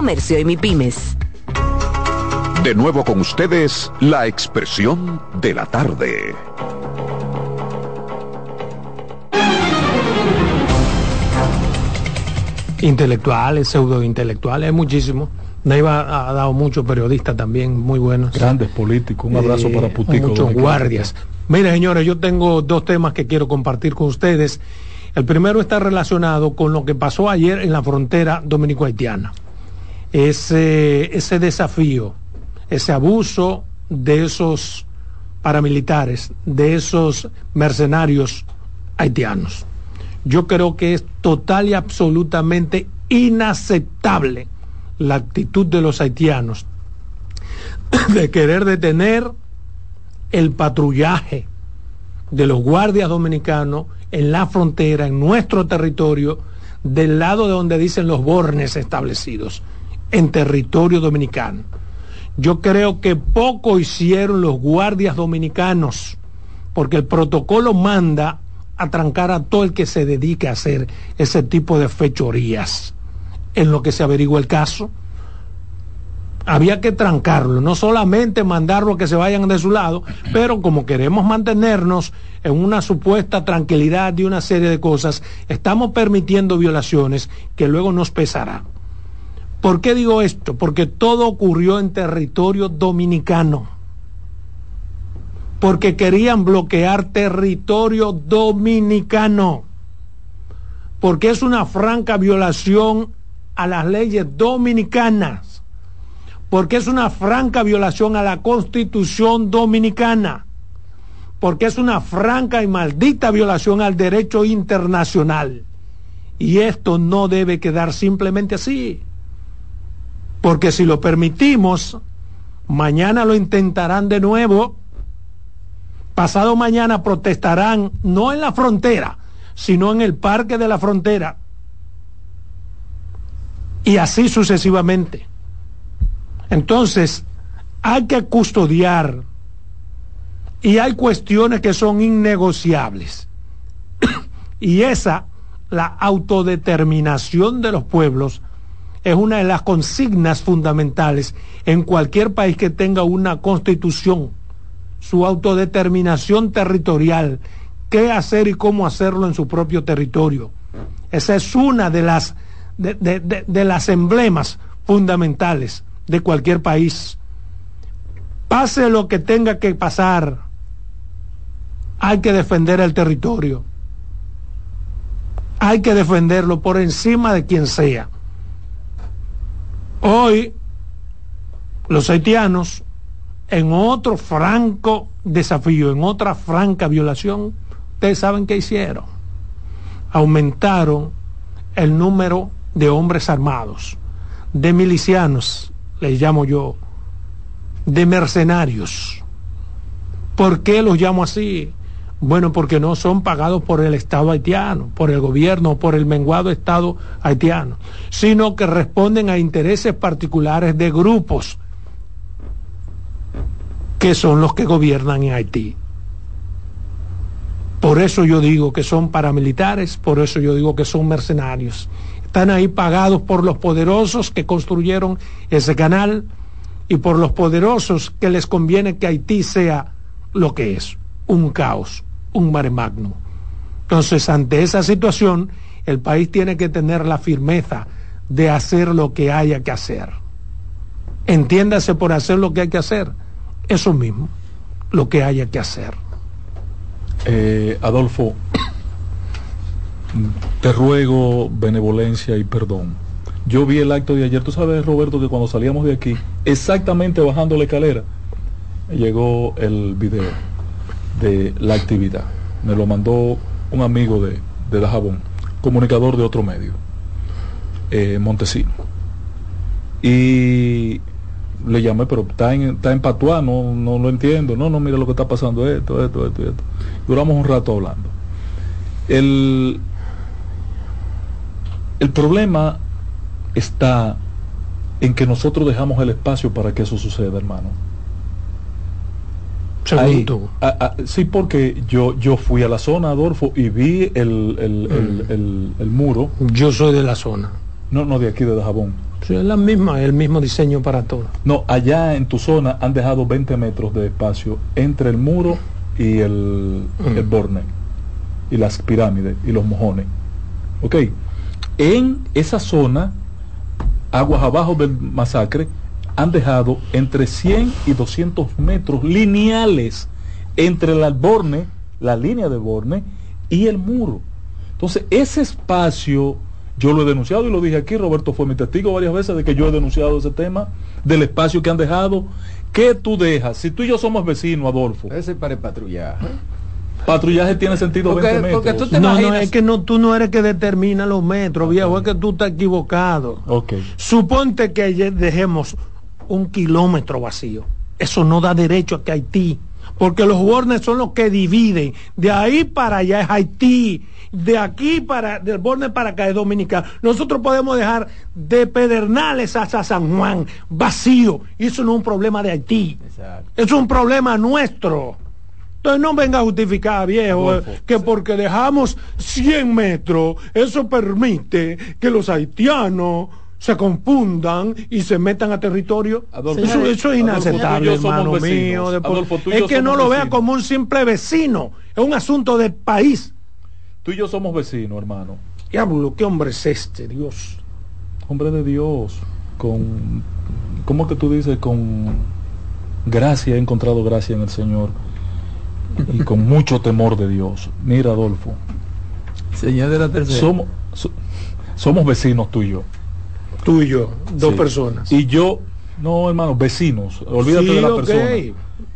Comercio y MIPIMES. De nuevo con ustedes, la expresión de la tarde. Intelectuales, pseudointelectuales, muchísimo. Neiva ha dado muchos periodistas también muy buenos. Grandes políticos. Un abrazo para eh, Putico. Muchos guardias. Miren, señores, yo tengo dos temas que quiero compartir con ustedes. El primero está relacionado con lo que pasó ayer en la frontera dominico-haitiana ese, ese desafío, ese abuso de esos paramilitares, de esos mercenarios haitianos. Yo creo que es total y absolutamente inaceptable la actitud de los haitianos de querer detener el patrullaje de los guardias dominicanos en la frontera, en nuestro territorio, del lado de donde dicen los bornes establecidos en territorio dominicano. Yo creo que poco hicieron los guardias dominicanos, porque el protocolo manda a trancar a todo el que se dedique a hacer ese tipo de fechorías. En lo que se averigua el caso, había que trancarlo, no solamente mandarlo a que se vayan de su lado, pero como queremos mantenernos en una supuesta tranquilidad y una serie de cosas, estamos permitiendo violaciones que luego nos pesarán. ¿Por qué digo esto? Porque todo ocurrió en territorio dominicano. porque querían bloquear territorio dominicano, porque es una franca violación a las leyes dominicanas, porque es una franca violación a la constitución dominicana, porque es una franca y maldita violación al derecho internacional. Y esto no debe quedar simplemente así, porque si lo permitimos, mañana lo intentarán de nuevo, pasado mañana protestarán no en la frontera, sino en el parque de la frontera, y así sucesivamente. Entonces, hay que custodiar y hay cuestiones que son innegociables. y esa, la autodeterminación de los pueblos, es una de las consignas fundamentales en cualquier país que tenga una constitución, su autodeterminación territorial, qué hacer y cómo hacerlo en su propio territorio. Esa es una de las, de, las emblemas fundamentales de cualquier país. Pase lo que tenga que pasar, hay que defender el territorio. Hay que defenderlo por encima de quien sea. Hoy, los haitianos, en otro franco desafío, en otra franca violación, ustedes saben qué hicieron. Aumentaron el número de hombres armados, de milicianos, les llamo yo, de mercenarios. ¿Por qué los llamo así? Bueno, porque no son pagados por el Estado haitiano, por el gobierno, por el menguado Estado haitiano, sino que responden a intereses particulares de grupos que son los que gobiernan en Haití. Por eso yo digo que son paramilitares, por eso yo digo que son mercenarios. Están ahí pagados por los poderosos que construyeron ese canal y por los poderosos que les conviene que Haití sea lo que es, un caos, un mare magnum. Entonces, ante esa situación, el país tiene que tener la firmeza de hacer lo que haya que hacer. Entiéndase por hacer lo que hay que hacer. Eso mismo, lo que haya que hacer. Eh, Adolfo, te ruego benevolencia y perdón. Yo vi el acto de ayer, tú sabes, Roberto, que cuando salíamos de aquí, exactamente bajando la escalera, llegó el video de la actividad. Me lo mandó un amigo de, de Dajabón, comunicador de otro medio, eh, Montesino. Y le llamé, pero está en, está en Patuá, no, no lo entiendo. No, no, mira lo que está pasando, esto, esto, esto, esto. Duramos un rato hablando. El, el problema está en que nosotros dejamos el espacio para que eso suceda, hermano sí, porque yo, yo fui a la zona, Adolfo, y vi el, el, muro. Yo soy de la zona. No, no, de aquí, de Jabón. Sí, es la misma, el mismo diseño para todo. No, allá en tu zona han dejado 20 metros de espacio entre el muro y el, el borne, y las pirámides, y los mojones. Ok. En esa zona, aguas abajo del masacre, han dejado entre 100 y 200 metros lineales entre el alborne, la línea de borne y el muro. Entonces, ese espacio, yo lo he denunciado y lo dije aquí, Roberto fue mi testigo varias veces de que yo he denunciado ese tema, del espacio que han dejado. ¿Qué tú dejas? Si tú y yo somos vecinos, Adolfo. Ese para el patrullaje. Patrullaje tiene sentido porque, 20 metros. Tú te no, no, es que no, tú no eres que determina los metros, viejo, es que tú estás equivocado. Okay. Suponte que dejemos un kilómetro vacío. Eso no da derecho a que Haití, porque los bornes son los que dividen. De ahí para allá es Haití, de aquí para, del borne para acá es Dominicana. Nosotros podemos dejar de Pedernales hasta San Juan vacío. Y eso no es un problema de Haití. Es un problema nuestro. Entonces no venga a justificar, viejo, que porque dejamos 100 metros, eso permite que los haitianos se confundan y se metan a territorio. eso, es inaceptable, hermano mío. es que no lo vea como un simple vecino, es un asunto de país. Tú y yo somos vecinos, hermano. Diablo, ¿qué hombre es este, Dios? Hombre de Dios, con, ¿cómo que tú dices? Con gracia, he encontrado gracia en el Señor. y con mucho temor de Dios. Mira, Adolfo. Señor de la tercera. Somos, somos vecinos tú y yo. Tú y yo, dos personas. Y yo, no, hermano, vecinos. Olvídate de la persona.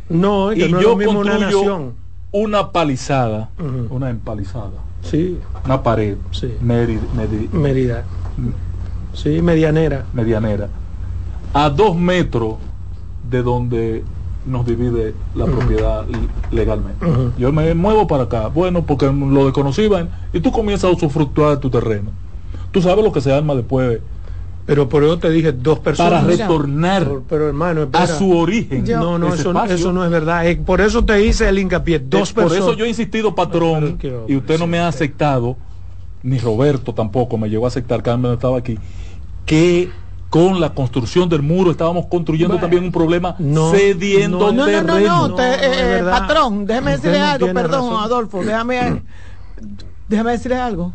No, y yo construyo una, nación. una palizada, una empalizada. Sí. Una pared. Sí. Mérida. Sí, medianera. Medianera. A dos metros de donde nos divide la propiedad legalmente. Yo me muevo para acá, bueno, porque lo desconocían y tú comienzas a usufructuar tu terreno. Tú sabes lo que se arma después. Pero por eso te dije dos personas. Para retornar pero, hermano, a su origen. no, no, eso, no es verdad. por eso te hice el hincapié. Dos personas. Por eso yo he insistido, patrón, y usted no me ha aceptado, ni Roberto tampoco me llegó a aceptar, Carmen estaba aquí, que con la construcción del muro estábamos construyendo también un problema cediendo no, terreno. No, no, eh, patrón, déjeme decirle algo, perdón, Adolfo, déjame, déjame decirle algo.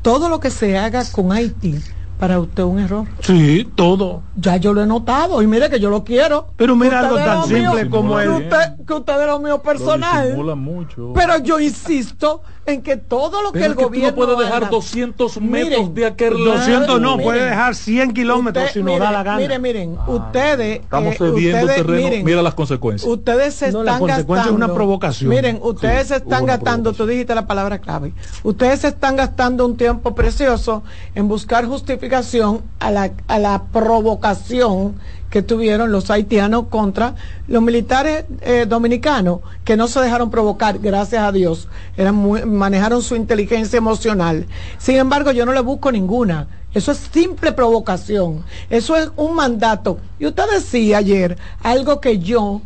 Todo lo que se haga con Haití para usted un error. Sí, todo. Ya yo lo he notado y mire que yo lo quiero. Pero mira algo tan simple como el... que usted es lo mío personal. mucho. Pero yo insisto en que todo lo que el gobierno tú no puede dejar 200 metros de aquel lado. 200 no, puede dejar 100 kilómetros si no da la gana. Miren, miren, ah, ustedes estamos eh, cediendo terreno, mira las consecuencias. Ustedes se están la consecuencia es una provocación. Miren, ustedes se están gastando, tú dijiste la palabra clave. Ustedes se están gastando un tiempo precioso en buscar justificación a la a la provocación que tuvieron los haitianos contra los militares eh, dominicanos que no se dejaron provocar, gracias a Dios, eran manejaron su inteligencia emocional. Sin embargo, yo no le busco ninguna. Eso es simple provocación. Eso es un mandato. Y usted decía ayer algo que yo...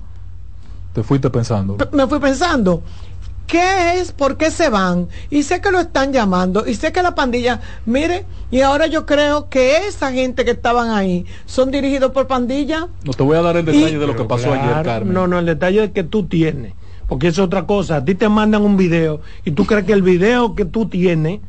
Te fuiste pensando. Me fui pensando. ¿Qué es? ¿Por qué se van? Y sé que lo están llamando, y sé que la pandilla, mire, y ahora yo creo que esa gente que estaban ahí son dirigidos por pandilla. No te voy a dar el detalle de lo que pasó ayer, Carmen. No, no, el detalle que tú tienes, porque es otra cosa. A ti te mandan un video y tú crees que el video que tú tienes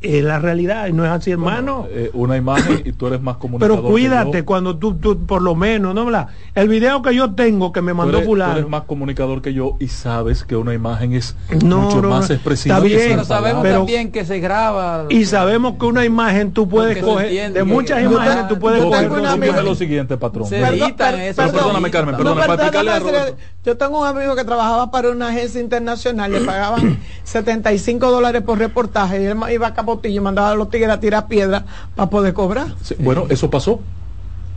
es la realidad y no es así hermano. eh, una imagen y tú eres más comunicador pero cuídate cuando tú, tú, por lo menos no el video que yo tengo que me mandó fulano tú eres más comunicador que yo y sabes que una imagen es mucho más expresiva está bien, pero sabemos también que se graba. y sabemos que una imagen tú puedes coger de muchas imágenes tú puedes coger lo siguiente patrón. Perdóname Carmen perdóname para explicarle yo tengo un amigo que trabajaba para una agencia internacional le pagaban 75 dólares por reportaje y él iba a botillo, mandaba a los tigres a tirar piedra para poder cobrar. bueno, eso pasó.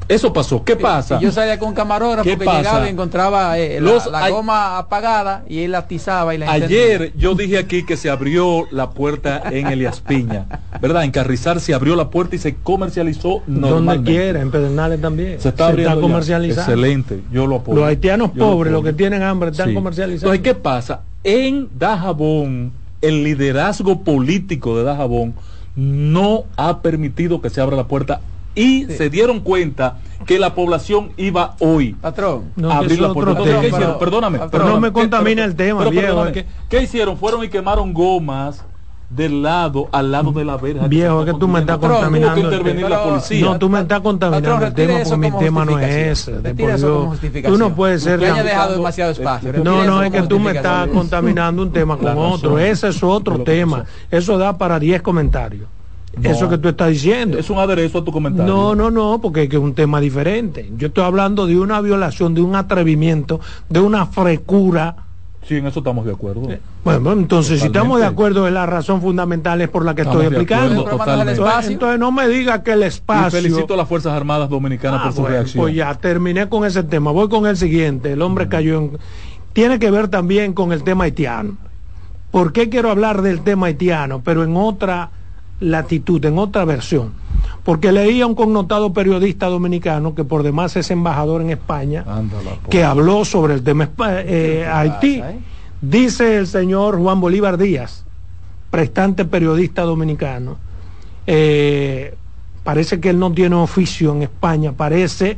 Eso pasó. ¿Qué pasa? yo salía con camarógrafo que llegaba y encontraba eh, la, goma apagada y él la atizaba y la Ayer yo dije aquí que se abrió la puerta en Elias Piña, ¿verdad? En Carrizal se abrió la puerta y se comercializó normalmente. Donde quiera, en Pedernales también. Se está abriendo comercializando. Excelente, yo lo apoyo. Los haitianos pobres, los que tienen hambre, están comercializando. Entonces, ¿qué pasa? En Dajabón el liderazgo político de Dajabón no ha permitido que se abra la puerta y se dieron cuenta que la población iba hoy patrón a abrir la puerta. Perdóname, pero no me contamina el tema, viejo. ¿Qué hicieron? Fueron y quemaron gomas del lado al lado de la verja. Viejo, que, tú me estás contaminando. intervenir la policía. No, tú me estás contaminando el tema porque mi tema no es ese. Tú no puedes ser. haya dejado demasiado espacio. No, no, es que tú me estás contaminando un tema con otro. Ese es otro tema. Eso da para 10 comentarios. eso que tú estás diciendo. Es un aderezo a tu comentario. No, no, no, porque es un tema diferente. Yo estoy hablando de una violación, de un atrevimiento, de una frecura Sí, en eso estamos de acuerdo. Bueno, entonces si estamos de acuerdo es la razón fundamental es por la que estoy explicando. Entonces, no me diga que el espacio... Y felicito a las Fuerzas Armadas Dominicanas ah, por su reacción. Pues ya terminé con ese tema. Voy con el siguiente. El hombre cayó en... Tiene que ver también con el tema haitiano. ¿Por qué quiero hablar del tema haitiano? Pero en otra latitud, en otra versión porque leía un connotado periodista dominicano que por demás es embajador en España, que habló sobre el tema eh, Haití. Eh? Dice el señor Juan Bolívar Díaz, prestante periodista dominicano, eh, parece que él no tiene oficio en España, parece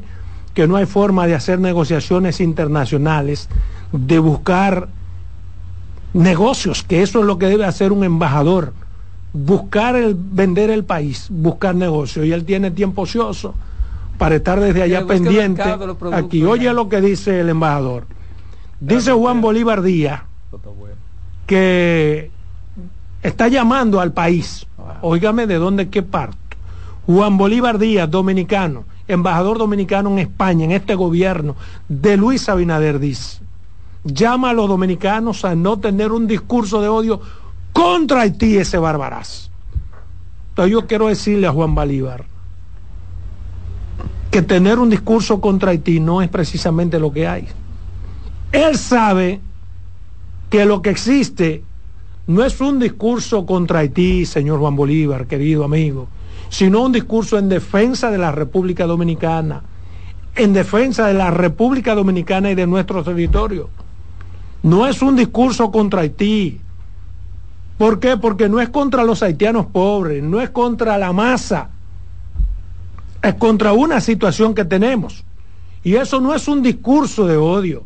que no hay forma de hacer negociaciones internacionales, de buscar negocios, que eso es lo que debe hacer un embajador buscar el vender el país, buscar negocio y él tiene tiempo ocioso para estar desde allá pendiente aquí. Oye lo que dice el embajador. Dice Juan Bolívar Díaz que está llamando al país, óigame de dónde qué parto. Juan Bolívar Díaz, dominicano, embajador dominicano en España, en este gobierno, de Luis Abinader dice, llama a los dominicanos a no tener un discurso de odio contra Haití ese barbaraz. Entonces yo quiero decirle a Juan Bolívar que tener un discurso contra Haití no es precisamente lo que hay. Él sabe que lo que existe no es un discurso contra Haití, señor Juan Bolívar, querido amigo, sino un discurso en defensa de la República Dominicana, en defensa de la República Dominicana y de nuestro territorio. No es un discurso contra Haití. ¿Por qué? Porque no es contra los haitianos pobres, no es contra la masa, es contra una situación que tenemos. Y eso no es un discurso de odio.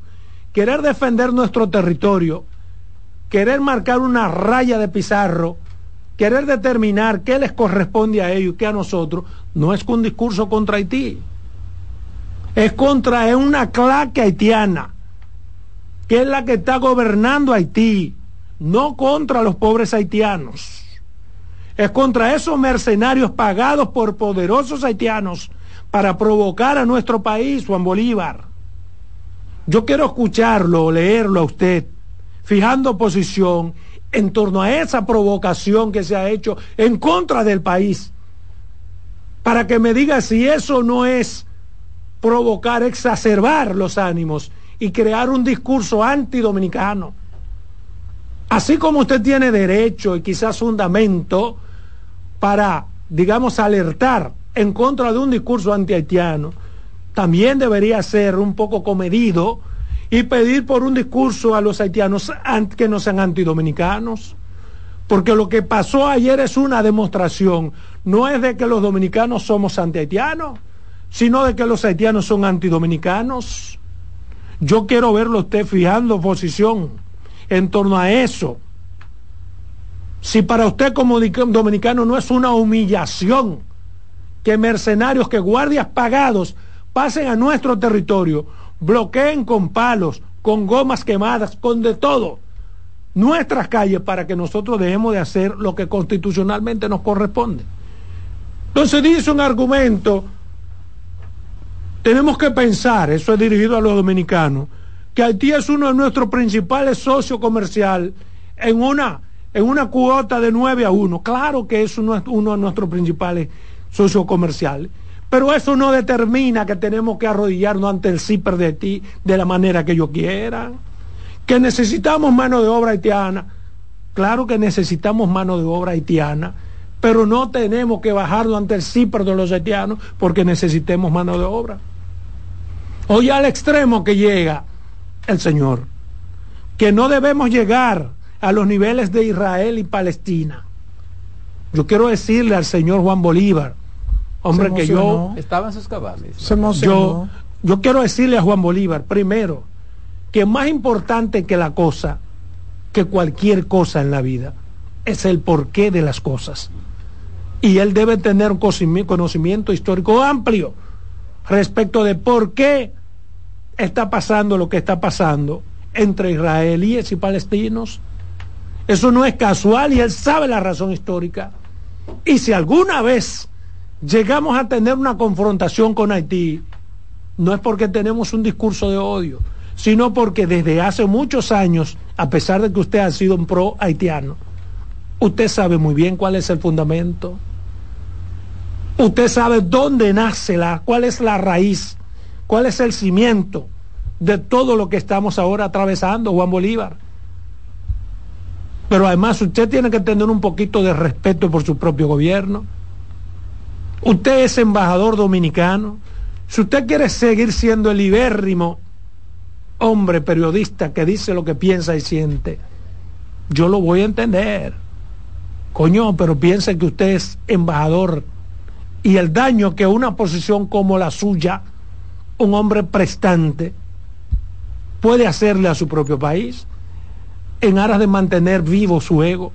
Querer defender nuestro territorio querer marcar una raya de pizarro, querer determinar qué les corresponde a ellos y qué a nosotros, no es un discurso contra Haití. Es contra una claque haitiana, que es la que está gobernando Haití, no contra los pobres haitianos. Es contra esos mercenarios pagados por poderosos haitianos para provocar a nuestro país, Juan Bolívar. Yo quiero escucharlo, leerlo a usted fijando posición en torno a esa provocación que se ha hecho en contra del país, para que me diga si eso no es provocar, exacerbar los ánimos y crear un discurso antidominicano. Así como usted tiene derecho y quizás fundamento para, digamos, alertar en contra de un discurso anti-haitiano, también debería ser un poco comedido y pedir por un discurso a los haitianos que no sean antidominicanos. Porque lo que pasó ayer es una demostración, no es de que los dominicanos somos anti-haitianos, sino de que los haitianos son antidominicanos. Yo quiero verlo usted fijando posición en torno a eso. Si para usted como dominicano no es una humillación que mercenarios, que guardias pagados pasen a nuestro territorio bloqueen con palos, con gomas quemadas, con de todo nuestras calles para que nosotros dejemos de hacer lo que constitucionalmente nos corresponde. Entonces dice un argumento, tenemos que pensar, eso es dirigido a los dominicanos, que Haití es uno de nuestros principales socios comerciales en una, en una cuota de 9 a 1. Claro que es uno, de nuestros principales socios comerciales. Pero eso no determina que tenemos que arrodillarnos ante el CIPER de ti de la manera que yo quiera. Que necesitamos mano de obra haitiana. Claro que necesitamos mano de obra haitiana, pero no tenemos que bajarlo ante el CIPER de los haitianos porque necesitemos mano de obra. Hoy al extremo que llega el Señor, que no debemos llegar a los niveles de Israel y Palestina. Yo quiero decirle al señor Juan Bolívar, Hombre, que yo... Estaba en sus cabales. yo, yo quiero decirle a Juan Bolívar, primero, que más importante que la cosa, que cualquier cosa en la vida, es el porqué de las cosas. Y él debe tener un conocimiento histórico amplio respecto de por qué está pasando lo que está pasando entre israelíes y palestinos. Eso no es casual y él sabe la razón histórica. Y si alguna vez llegamos a tener una confrontación con Haití, no es porque tenemos un discurso de odio, sino porque desde hace muchos años, a pesar de que usted ha sido un pro haitiano, usted sabe muy bien cuál es el fundamento. Usted sabe dónde nace la, cuál es la raíz, cuál es el cimiento de todo lo que estamos ahora atravesando, Juan Bolívar. Pero además usted tiene que tener un poquito de respeto por su propio gobierno Usted es embajador dominicano. Si usted quiere seguir siendo el ibérrimo hombre periodista que dice lo que piensa y siente, yo lo voy a entender. Coño, pero piense que usted es embajador y el daño que una posición como la suya, un hombre prestante, puede hacerle a su propio país en aras de mantener vivo su ego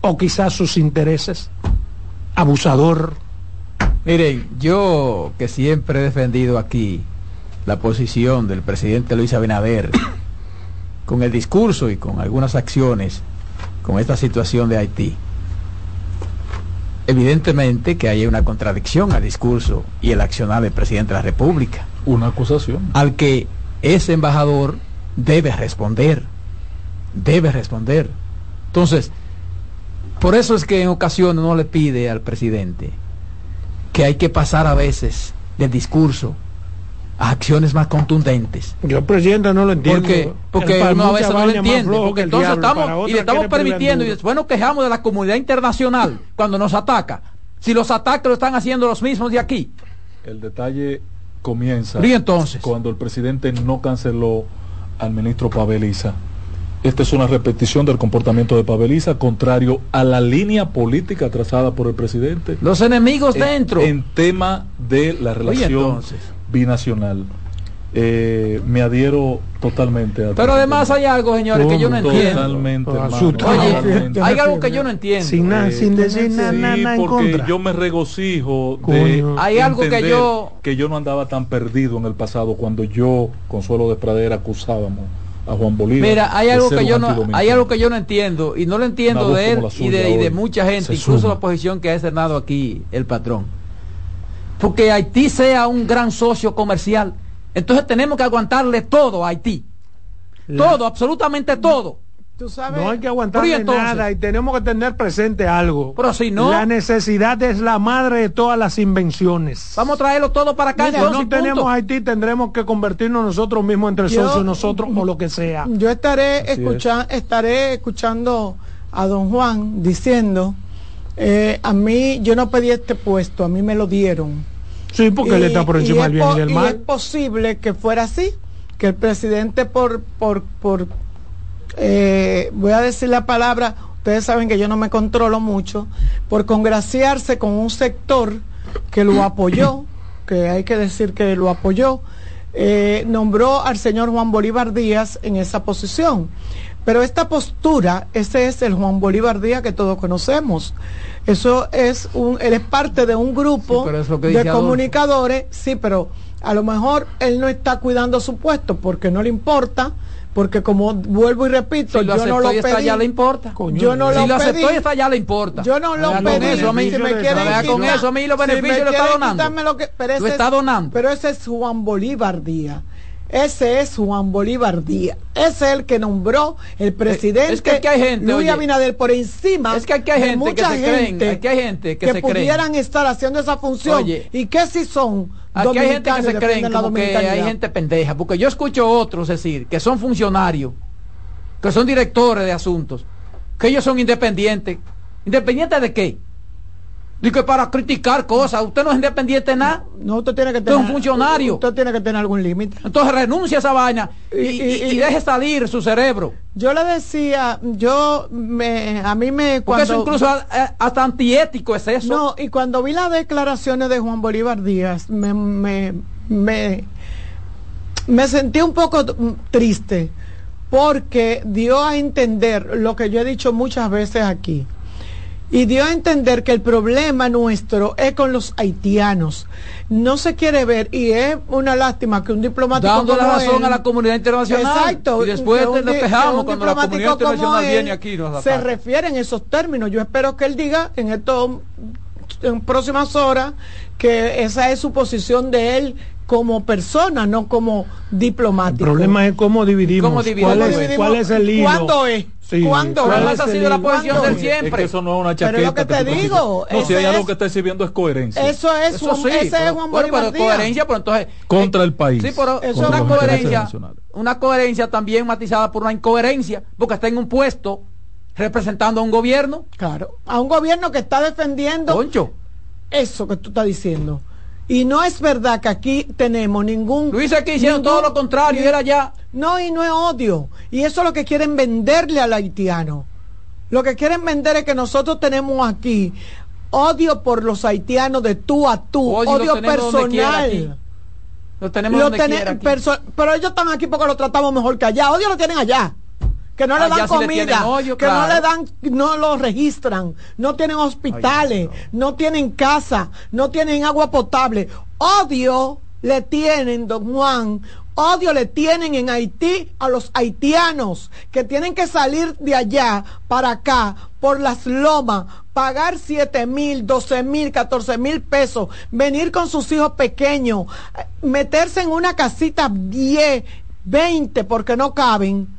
o quizás sus intereses. Abusador Miren, yo que siempre he defendido aquí la posición del presidente Luis Abinader con el discurso y con algunas acciones con esta situación de Haití. Evidentemente que hay una contradicción al discurso y el accionar del presidente de la República. Una acusación. Al que ese embajador debe responder. Debe responder. Entonces, por eso es que en ocasiones uno le pide al presidente que hay que pasar a veces del discurso a acciones más contundentes. Yo, presidente, no lo entiendo. Porque, porque uno a veces no lo entiende. Porque entonces estamos, y le estamos permitiendo, y después nos quejamos de la comunidad internacional cuando nos ataca. Si los ataques lo están haciendo los mismos de aquí. El detalle comienza ¿Y entonces? cuando el presidente no canceló al ministro Paveliza. Esta es una repetición del comportamiento de Paveliza, contrario a la línea política trazada por el presidente. Los enemigos dentro. En tema de la relación binacional. Eh, me adhiero totalmente a Pero además hay algo, señores, que yo no entiendo. Totalmente, Oye, hay algo que yo no entiendo. Sin, nada, sin decir nada, porque yo me regocijo de hay algo que yo que yo no andaba tan perdido en el pasado cuando yo Consuelo de Pradera acusábamos a Juan Bolívar. Mira, hay algo que yo no hay algo que yo no entiendo y no lo entiendo de él y de, y de, mucha gente, incluso la posición que ha externado aquí el patrón porque Haití sea un gran socio comercial. Entonces tenemos que aguantarle todo a Haití. Todo, absolutamente todo. no hay que aguantarle nada y tenemos que tener presente algo. Pero si no. La necesidad es la madre de todas las invenciones. Vamos a traerlo todo para acá. Si no tenemos Haití, tendremos que convertirnos nosotros mismos entre socios, nosotros o lo que sea. Yo estaré, escuchando, estaré escuchando a don Juan diciendo eh, a mí, yo no pedí este puesto, a mí me lo dieron. Sí, porque él está por encima del bien y del mal. Y es posible que fuera así, que el presidente por, por, por eh, voy a decir la palabra, ustedes saben que yo no me controlo mucho, por congraciarse con un sector que lo apoyó, que hay que decir que lo apoyó, eh, nombró al señor Juan Bolívar Díaz en esa posición. Pero esta postura, ese es el Juan Bolívar Díaz que todos conocemos. Eso es un, él es parte de un grupo de comunicadores, sí, pero a lo mejor él no está cuidando su puesto porque no le importa, porque como vuelvo y repito, yo no lo pedí. ya le importa. yo no si lo, lo aceptó y está ya le importa. Yo no lo pedí. Eso, si me quieren con eso a mí los beneficios lo está donando. Lo, que, pero lo está donando. Pero ese es Juan Bolívar Díaz. Ese es Juan Bolívar Díaz. Ese es el que nombró el presidente es que aquí hay gente, Luis Abinader por encima es que aquí hay gente mucha que se gente que hay gente que, se pudieran estar haciendo esa función. Y que si son aquí hay gente que se creen como que hay gente pendeja porque yo escucho otros decir que son funcionarios que son directores de asuntos que ellos son independientes. Independientes de qué Dice para criticar cosas. Usted no es independiente de nada. No, usted tiene que tener. un funcionario. Usted tiene que tener algún límite. Entonces renuncia a esa vaina y, deje salir su cerebro. Yo le decía, yo me, a mí me. Porque eso incluso hasta antiético es eso. No, y cuando vi las declaraciones de Juan Bolívar Díaz, me, me, me, me sentí un poco triste porque dio a entender lo que yo he dicho muchas veces aquí y dio a entender que el problema nuestro es con los haitianos. No se quiere ver y es una lástima que un diplomático dando la razón a la comunidad internacional. Exacto. Y después nos despejamos cuando la comunidad internacional viene aquí se refiere en esos términos. Yo espero que él diga en estos en próximas horas que esa es su posición de él como persona, no como diplomático. El problema es cómo dividimos. ¿Cómo dividimos? ¿Cuál, es, ¿Cuál, es, el hilo? ¿Cuándo es? Sí, ¿Cuándo? Esa ha sido la posición del siempre. Es que eso no es una chaqueta. Pero lo que te, digo. No, si hay algo que está exhibiendo es coherencia. Eso es, eso sí, ese pero, es Juan bueno, pero coherencia, pero entonces. Contra el país. Sí, pero eso es una coherencia. Una coherencia también matizada por una incoherencia, porque está en un puesto representando a un gobierno. Claro, a un gobierno que está defendiendo. Concho. Eso que tú estás diciendo. Y no es verdad que aquí tenemos ningún... Luis aquí hicieron todo lo contrario y era ya... No, y no es odio. Y eso es lo que quieren venderle al haitiano. Lo que quieren vender es que nosotros tenemos aquí odio por los haitianos de tú a tú, odio, personal. Lo tenemos donde Pero ellos están aquí porque lo tratamos mejor que allá. Odio lo tienen allá que no le dan comida, que no le dan, no lo registran, no tienen hospitales, no. tienen casa, no tienen agua potable. Odio le tienen, don Juan, Odio le tienen en Haití a los haitianos que tienen que salir de allá para acá por las lomas, pagar 7 mil, 12 mil, 14 mil pesos, venir con sus hijos pequeños, meterse en una casita 10, 20 porque no caben,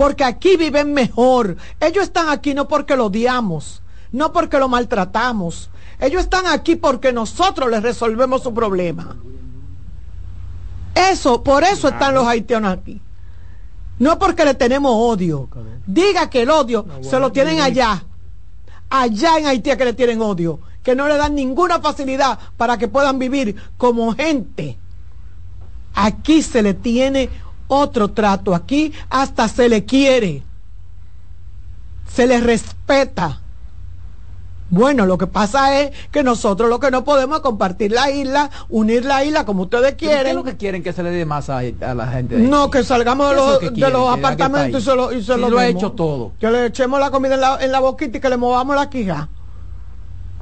porque aquí viven mejor. Ellos están aquí no porque lo odiamos, no porque lo maltratamos. Ellos están aquí porque nosotros les resolvemos su problema. Eso, por eso están los haitianos aquí. No porque le tenemos odio. Diga que el odio se lo tienen allá. Allá en Haití que le tienen odio. Que no le dan ninguna facilidad para que puedan vivir como gente. Aquí se le tiene otro trato. Aquí hasta se le quiere. Se le respeta. Bueno, lo que pasa es que nosotros lo que no podemos es compartir la isla, unir la isla como ustedes quieren. ¿Qué es lo que quieren que se le dé más a, la gente? No, que salgamos de los, de los apartamentos y se lo, y se lo, ha hecho todo. Que le echemos la comida en la, en la boquita y que le movamos la quija.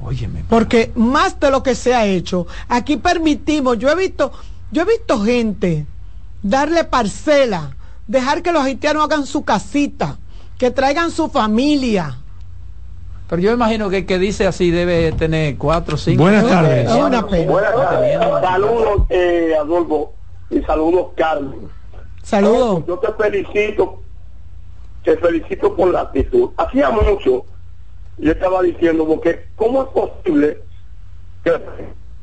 Óyeme. Porque más de lo que se ha hecho, aquí permitimos, yo he visto, yo he visto gente darle parcela, dejar que los haitianos hagan su casita, que traigan su familia pero yo imagino que el que dice así debe tener cuatro o cinco. Buenas tardes. Buenas tardes. Saludos, eh, Adolfo. Y saludos, Carmen. Saludos. Yo te felicito. Te felicito por la actitud. Hacía mucho, yo estaba diciendo, porque ¿cómo es posible que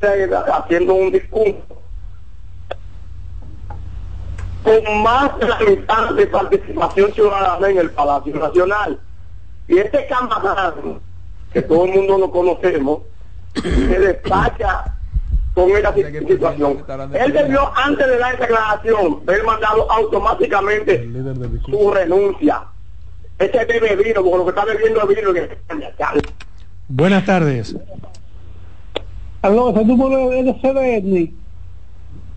esté haciendo un discurso con más de la mitad de participación ciudadana en el Palacio Nacional? Y este camarada, que todo el mundo lo conocemos, se despacha con esa situación. Él debió, antes de la declaración, haber mandado automáticamente su renuncia. Este bebe vino, porque lo que está bebiendo es vino. Que... Buenas tardes.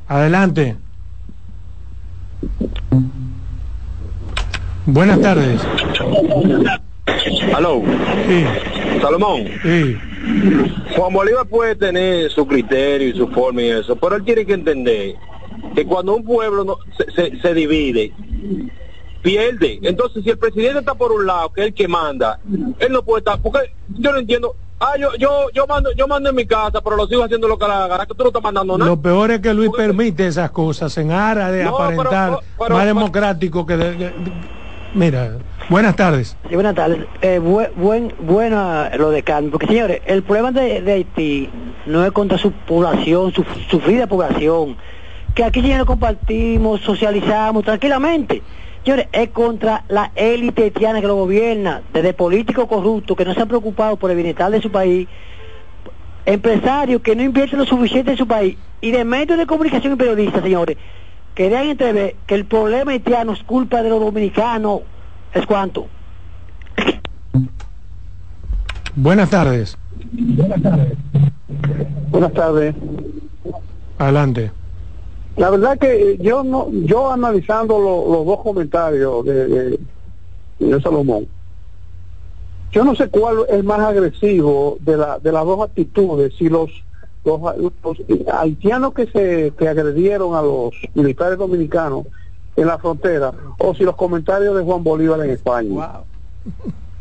Adelante. Buenas tardes. Aló. Salomón. Juan Bolívar puede tener su criterio y su forma y eso, pero él tiene que entender que cuando un pueblo no, se, divide, pierde. Entonces, si el presidente está por un lado, que es el que manda, él no puede estar, porque yo no entiendo. Ah, yo, yo, yo mando, yo mando en mi casa, pero lo sigo haciendo lo que la gana, que tú no estás mandando nada. Lo peor es que Luis permite esas cosas en aras de aparentar más democrático que, de, mira, Buenas tardes. buenas tardes. Eh, buen, buena lo de Carmen, porque señores, el problema de, Haití no es contra su población, su sufrida población, que aquí ya lo compartimos, socializamos tranquilamente. Señores, es contra la élite haitiana que lo gobierna, desde políticos corruptos que no se han preocupado por el bienestar de su país, empresarios que no invierten lo suficiente en su país, y de medios de comunicación y periodistas, señores, que dejan entrever que el problema haitiano es culpa de los dominicanos, ¿Es cuánto? Buenas tardes. Buenas tardes. Buenas tardes. Adelante. La verdad que yo no, yo analizando los dos comentarios de, de, Salomón, yo no sé cuál es más agresivo de, la, de las dos actitudes, si los, los, haitianos que se que agredieron a los militares dominicanos en la frontera o si los comentarios de Juan Bolívar en España.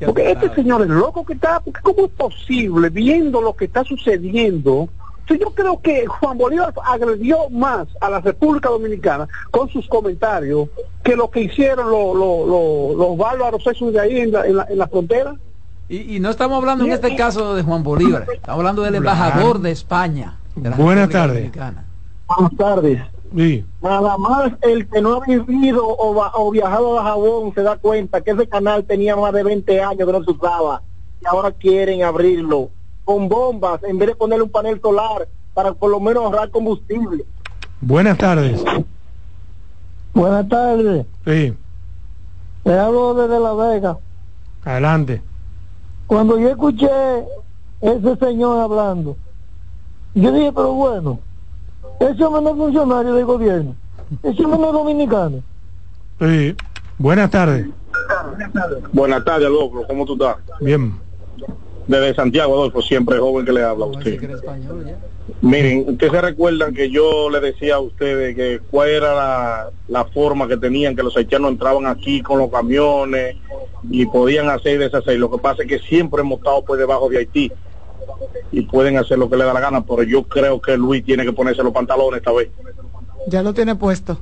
Porque este señor es loco que está, porque ¿cómo es posible viendo lo que está sucediendo? Yo creo que Juan Bolívar agredió más a la República Dominicana con sus comentarios que lo que hicieron los bárbaros esos de ahí en la, en la, frontera. Y, no estamos hablando en este caso de Juan Bolívar, estamos hablando del embajador de España. Buenas tardes. Buenas tardes. Nada más el que no ha vivido o, viajado a Jabón se da cuenta que ese canal tenía más de 20 años que no se usaba y ahora quieren abrirlo con bombas en vez de ponerle un panel solar para por lo menos ahorrar combustible. Buenas tardes. Buenas tardes. Sí. Te hablo desde La Vega. Adelante. Cuando yo escuché ese señor hablando, yo dije, pero bueno, ese hombre no es funcionario del gobierno. Ese hombre no es dominicano. Sí. Buenas tardes. Buenas tardes, loco. ¿Cómo tú estás? Bien. Desde Santiago Adolfo, siempre joven que le habla a usted. Miren, ustedes se recuerdan que yo le decía a ustedes que cuál era la, forma que tenían, que los haitianos entraban aquí con los camiones y podían hacer y deshacer. Lo que pasa es que siempre hemos estado por debajo de Haití y pueden hacer lo que le da la gana, pero yo creo que Luis tiene que ponerse los pantalones esta vez. Ya lo tiene puesto.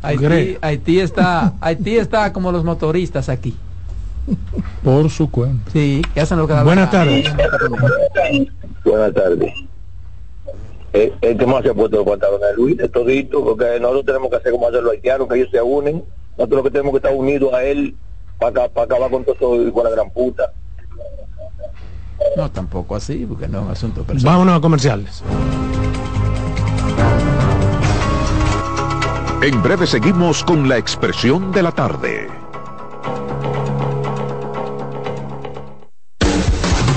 Haití, Haití está, Haití está como los motoristas aquí. Por su cuenta. Sí, que hacen lo que Buenas tardes. Buenas tardes. Eh, el que más se ha puesto los pantalones Luis, de todito, porque nosotros tenemos que hacer como hacer los haitianos, que ellos se unen. Nosotros lo que tenemos que estar unidos a él para, para acabar con todo eso con la gran puta. No, tampoco así, porque no es un asunto personal. Vámonos a comerciales. En breve seguimos con la expresión de la tarde.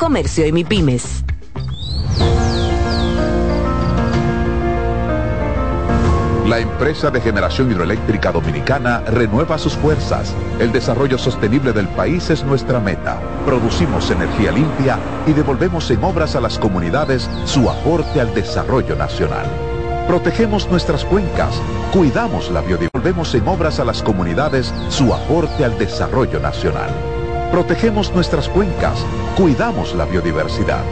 Comercio y MIPIMES. La empresa de generación hidroeléctrica dominicana renueva sus fuerzas. El desarrollo sostenible del país es nuestra meta. Producimos energía limpia y devolvemos en obras a las comunidades su aporte al desarrollo nacional. Protegemos nuestras cuencas, cuidamos la biodiversidad, devolvemos en obras a las comunidades su aporte al desarrollo nacional. Protegemos nuestras cuencas, cuidamos la biodiversidad.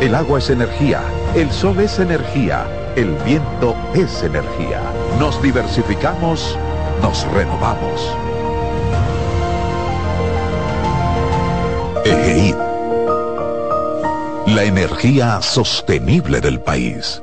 El agua es energía, el sol es energía, el viento es energía. Nos diversificamos, nos renovamos. EGEID. La energía sostenible del país.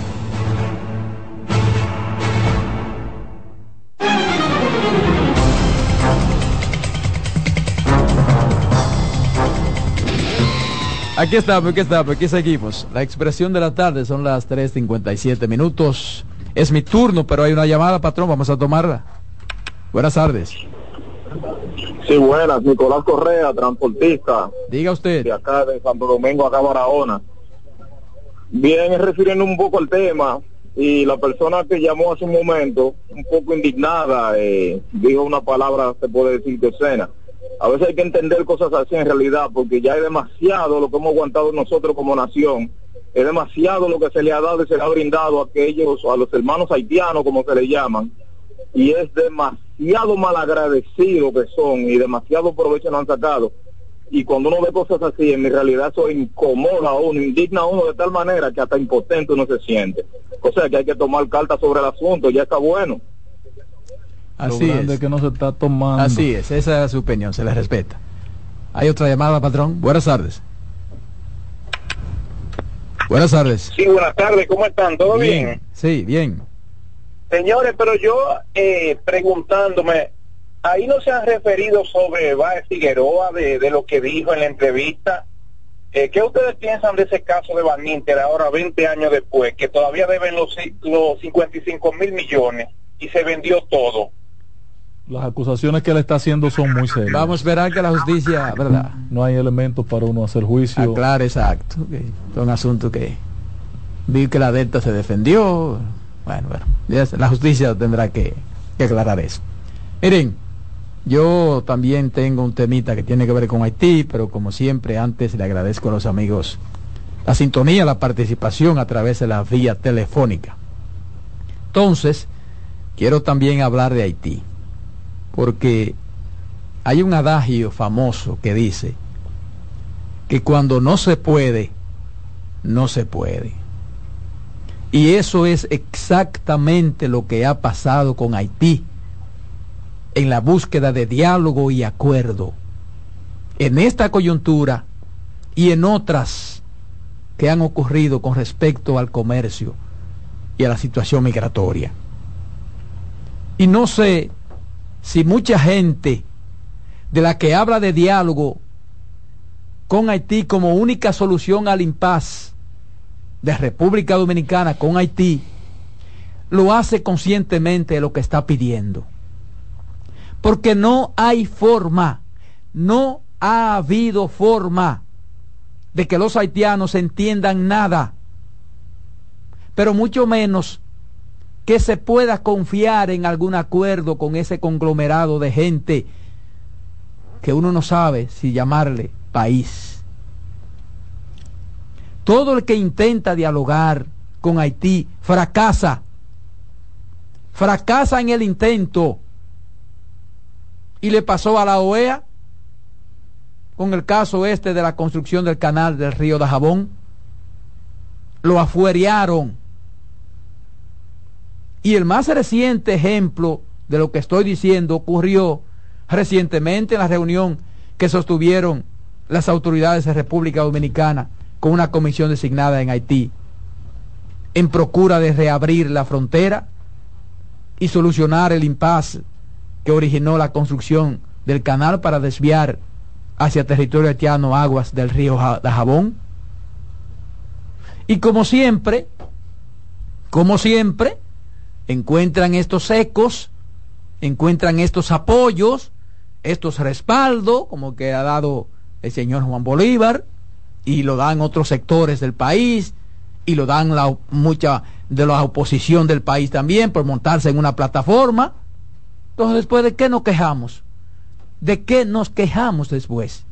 Aquí estamos, aquí estamos, aquí seguimos. La expresión de la tarde son las 3.57 minutos. Es mi turno, pero hay una llamada, patrón, vamos a tomarla. Buenas tardes. Sí, buenas, Nicolás Correa, transportista. Diga usted. De acá, de Santo Domingo, acá Barahona. Bien, refiriendo un poco al tema, y la persona que llamó hace un momento, un poco indignada, eh, dijo una palabra, se puede decir, de escena a veces hay que entender cosas así en realidad, porque ya es demasiado lo que hemos aguantado nosotros como nación, es demasiado lo que se le ha dado y se le ha brindado a aquellos, a los hermanos haitianos, como se le llaman, y es demasiado malagradecido que son y demasiado provecho no han sacado. Y cuando uno ve cosas así, en realidad eso incomoda a uno, indigna a uno de tal manera que hasta impotente uno se siente. O sea que hay que tomar carta sobre el asunto, ya está bueno. Así es. que no se está tomando. Así es, esa es su opinión, se le respeta. Hay otra llamada, patrón. Buenas tardes. Buenas tardes. Sí, buenas tardes, ¿cómo están? ¿Todo bien? Sí, bien. Señores, pero yo eh, preguntándome, ahí no se han referido sobre Baez Figueroa, de, de lo que dijo en la entrevista. Eh, ¿Qué ustedes piensan de ese caso de Van Inter ahora, 20 años después, que todavía deben los, los 55 mil millones y se vendió todo? Las acusaciones que él está haciendo son muy serias. Vamos a esperar que la justicia, ¿verdad? No hay elementos para uno hacer juicio. Claro, exacto. Es un asunto que vi que la Delta se defendió. Bueno, bueno, la justicia tendrá que, que aclarar eso. Miren, yo también tengo un temita que tiene que ver con Haití, pero como siempre antes le agradezco a los amigos la sintonía, la participación a través de la vía telefónica. Entonces, quiero también hablar de Haití porque hay un adagio famoso que dice que cuando no se puede, no se puede. Y eso es exactamente lo que ha pasado con Haití en la búsqueda de diálogo y acuerdo. En esta coyuntura y en otras que han ocurrido con respecto al comercio y a la situación migratoria. Y no sé si mucha gente de la que habla de diálogo con Haití como única solución al impas de República Dominicana con Haití, lo hace conscientemente de lo que está pidiendo. Porque no hay forma, no ha habido forma de que los haitianos entiendan nada, pero mucho menos que se pueda confiar en algún acuerdo con ese conglomerado de gente que uno no sabe si llamarle país. Todo el que intenta dialogar con Haití fracasa. Fracasa en el intento. Y le pasó a la OEA con el caso este de la construcción del canal del río de Jabón. Lo afuerearon y el más reciente ejemplo de lo que estoy diciendo ocurrió recientemente en la reunión que sostuvieron las autoridades de República Dominicana con una comisión designada en Haití en procura de reabrir la frontera y solucionar el impasse que originó la construcción del canal para desviar hacia territorio haitiano aguas del río Jabón. Y como siempre, como siempre, encuentran estos ecos, encuentran estos apoyos, estos respaldos, como que ha dado el señor Juan Bolívar, y lo dan otros sectores del país, y lo dan la, mucha de la oposición del país también por montarse en una plataforma. Entonces, después de qué nos quejamos? ¿De qué nos quejamos después?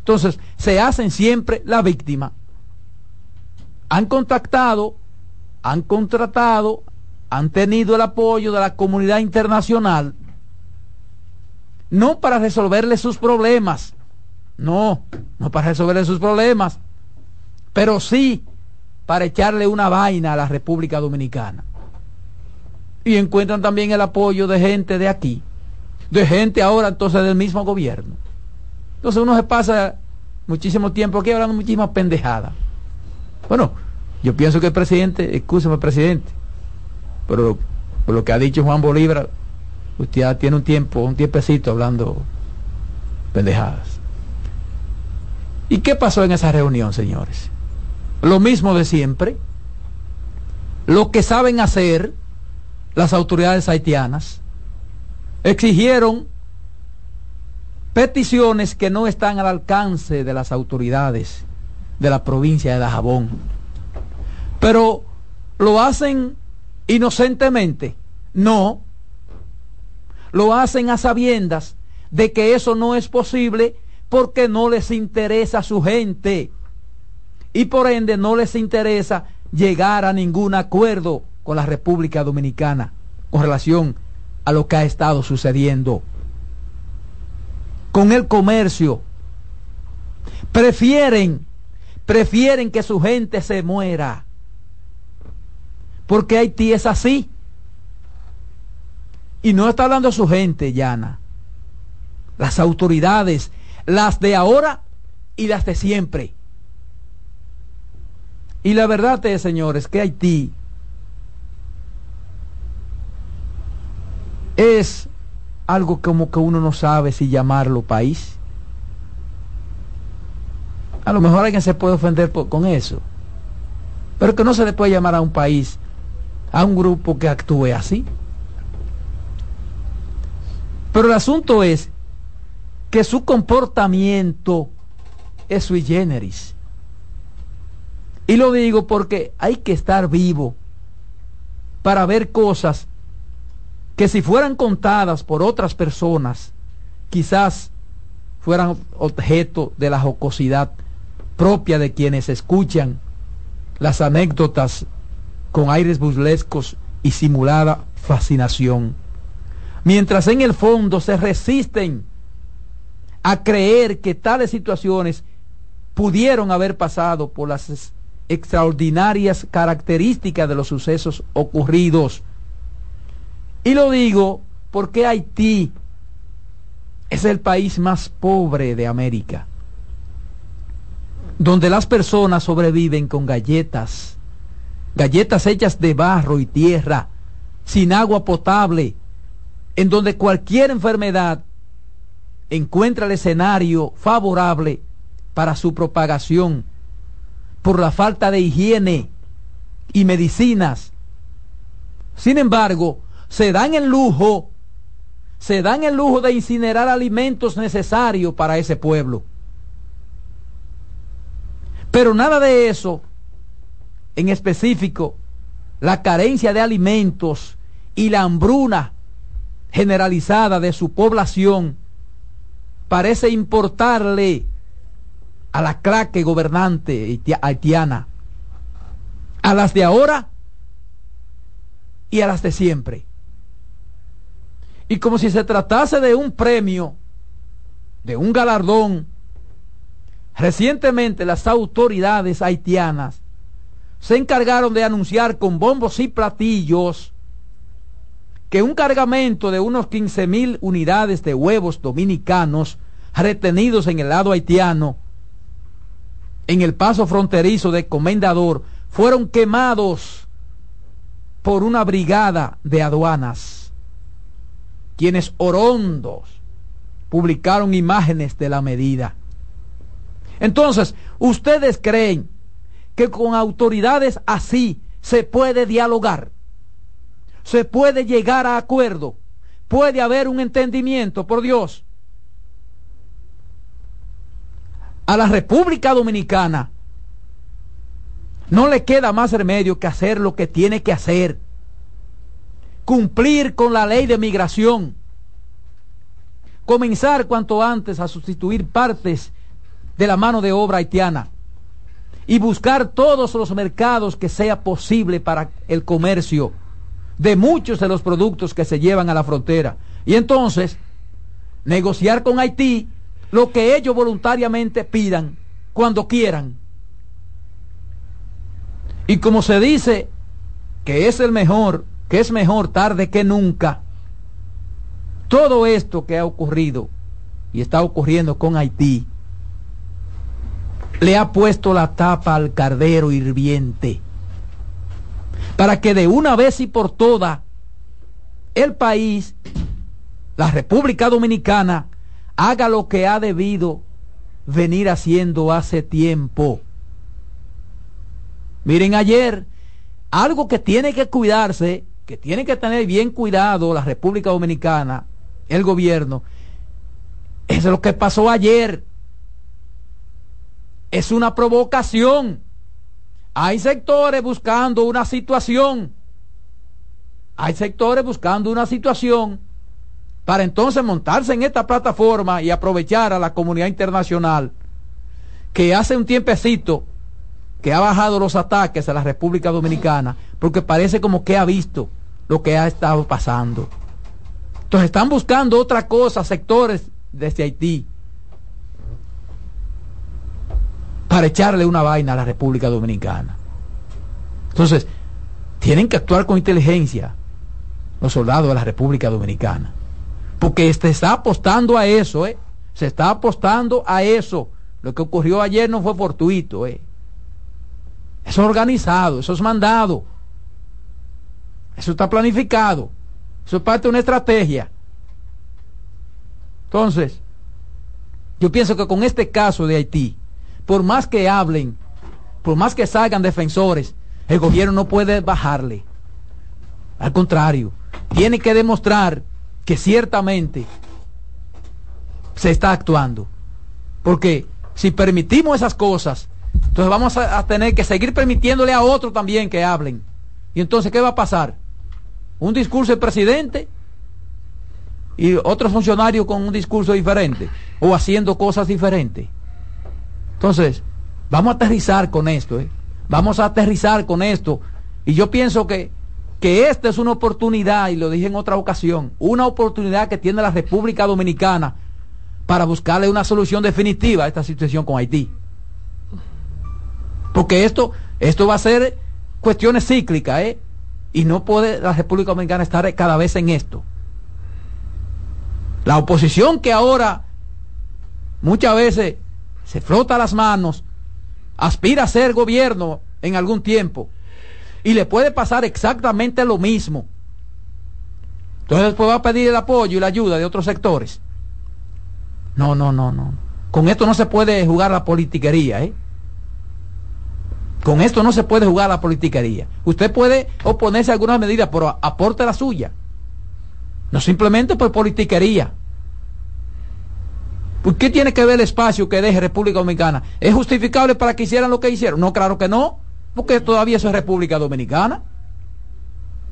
Entonces, se hacen siempre la víctima. Han contactado, han contratado, han tenido el apoyo de la comunidad internacional, no para resolverle sus problemas, no, no para resolverle sus problemas, pero sí para echarle una vaina a la República Dominicana. Y encuentran también el apoyo de gente de aquí, de gente ahora entonces del mismo gobierno. Entonces uno se pasa muchísimo tiempo aquí hablando muchísimas pendejadas. Bueno, yo pienso que el presidente, escúcheme presidente, pero por lo que ha dicho Juan Bolívar, usted ya tiene un tiempo, un tiempecito hablando pendejadas. ¿Y qué pasó en esa reunión, señores? Lo mismo de siempre. Lo que saben hacer las autoridades haitianas exigieron peticiones que no están al alcance de las autoridades de la provincia de Dajabón. Pero lo hacen inocentemente. No. Lo hacen a sabiendas de que eso no es posible porque no les interesa su gente. Y por ende no les interesa llegar a ningún acuerdo con la República Dominicana con relación a lo que ha estado sucediendo. Con el comercio. Prefieren, prefieren que su gente se muera porque Haití es así. Y no está hablando su gente, llana. Las autoridades, las de ahora y las de siempre. Y la verdad es, señores, que Haití es algo como que uno no sabe si llamarlo país. A lo mejor alguien se puede ofender con eso. Pero que no se le puede llamar a un país, a un grupo que actúe así. Pero el asunto es que su comportamiento es sui generis. Y lo digo porque hay que estar vivo para ver cosas que si fueran contadas por otras personas, quizás fueran objeto de la jocosidad propia de quienes escuchan las anécdotas con aires burlescos y simulada fascinación. Mientras en el fondo se resisten a creer que tales situaciones pudieron haber pasado por las extraordinarias características de los sucesos ocurridos. Y lo digo porque Haití es el país más pobre de América donde las personas sobreviven con galletas, galletas hechas de barro y tierra, sin agua potable, en donde cualquier enfermedad encuentra el escenario favorable para su propagación por la falta de higiene y medicinas. Sin embargo, se dan el lujo, se dan el lujo de incinerar alimentos necesarios para ese pueblo. Pero nada de eso, en específico, la carencia de alimentos y la hambruna generalizada de su población, parece importarle a la claque gobernante haitiana, a las de ahora y a las de siempre. Y como si se tratase de un premio, de un galardón, Recientemente las autoridades haitianas se encargaron de anunciar con bombos y platillos que un cargamento de unos 15 mil unidades de huevos dominicanos retenidos en el lado haitiano en el paso fronterizo de Comendador fueron quemados por una brigada de aduanas, quienes orondos publicaron imágenes de la medida. Entonces, ¿ustedes creen que con autoridades así se puede dialogar? ¿Se puede llegar a acuerdo? ¿Puede haber un entendimiento, por Dios? A la República Dominicana no le queda más remedio que hacer lo que tiene que hacer. Cumplir con la ley de migración. Comenzar cuanto antes a sustituir partes de la mano de obra haitiana y buscar todos los mercados que sea posible para el comercio de muchos de los productos que se llevan a la frontera. Y entonces, negociar con Haití lo que ellos voluntariamente pidan cuando quieran. Y como se dice que es el mejor, que es mejor tarde que nunca, todo esto que ha ocurrido y está ocurriendo con Haití le ha puesto la tapa al cardero hirviente para que de una vez y por todas el país, la República Dominicana, haga lo que ha debido venir haciendo hace tiempo. Miren ayer, algo que tiene que cuidarse, que tiene que tener bien cuidado la República Dominicana, el gobierno, es lo que pasó ayer es una provocación. Hay sectores buscando una situación. Hay sectores buscando una situación para entonces montarse en esta plataforma y aprovechar a la comunidad internacional que hace un tiempecito que ha bajado los ataques a la República Dominicana porque parece como que ha visto lo que ha estado pasando. Entonces están buscando otra cosa, sectores desde Haití para echarle una vaina a la República Dominicana. Entonces, tienen que actuar con inteligencia los soldados de la República Dominicana. Porque se está apostando a eso, ¿eh? Se está apostando a eso. Lo que ocurrió ayer no fue fortuito, ¿eh? Eso es organizado, eso es mandado. Eso está planificado. Eso es parte de una estrategia. Entonces, yo pienso que con este caso de Haití, por más que hablen, por más que salgan defensores, el gobierno no puede bajarle. Al contrario, tiene que demostrar que ciertamente se está actuando. Porque si permitimos esas cosas, entonces vamos a, tener que seguir permitiéndole a otros también que hablen. Y entonces, ¿qué va a pasar? Un discurso del presidente y otro funcionario con un discurso diferente o haciendo cosas diferentes. Entonces, vamos a aterrizar con esto, ¿eh? vamos a aterrizar con esto. Y yo pienso que, que esta es una oportunidad, y lo dije en otra ocasión, una oportunidad que tiene la República Dominicana para buscarle una solución definitiva a esta situación con Haití. Porque esto, esto va a ser cuestiones cíclicas, ¿eh? Y no puede la República Dominicana estar cada vez en esto. La oposición que ahora muchas veces se frota las manos, aspira a ser gobierno en algún tiempo, y le puede pasar exactamente lo mismo. Entonces después va a pedir el apoyo y la ayuda de otros sectores. No, no, no, no. Con esto no se puede jugar la politiquería, ¿eh? Con esto no se puede jugar la politiquería. Usted puede oponerse a algunas medidas, pero aporte la suya. No simplemente por politiquería. ¿Por qué tiene que ver el espacio que deje República Dominicana? ¿Es justificable para que hicieran lo que hicieron? No, claro que no, porque todavía eso es República Dominicana.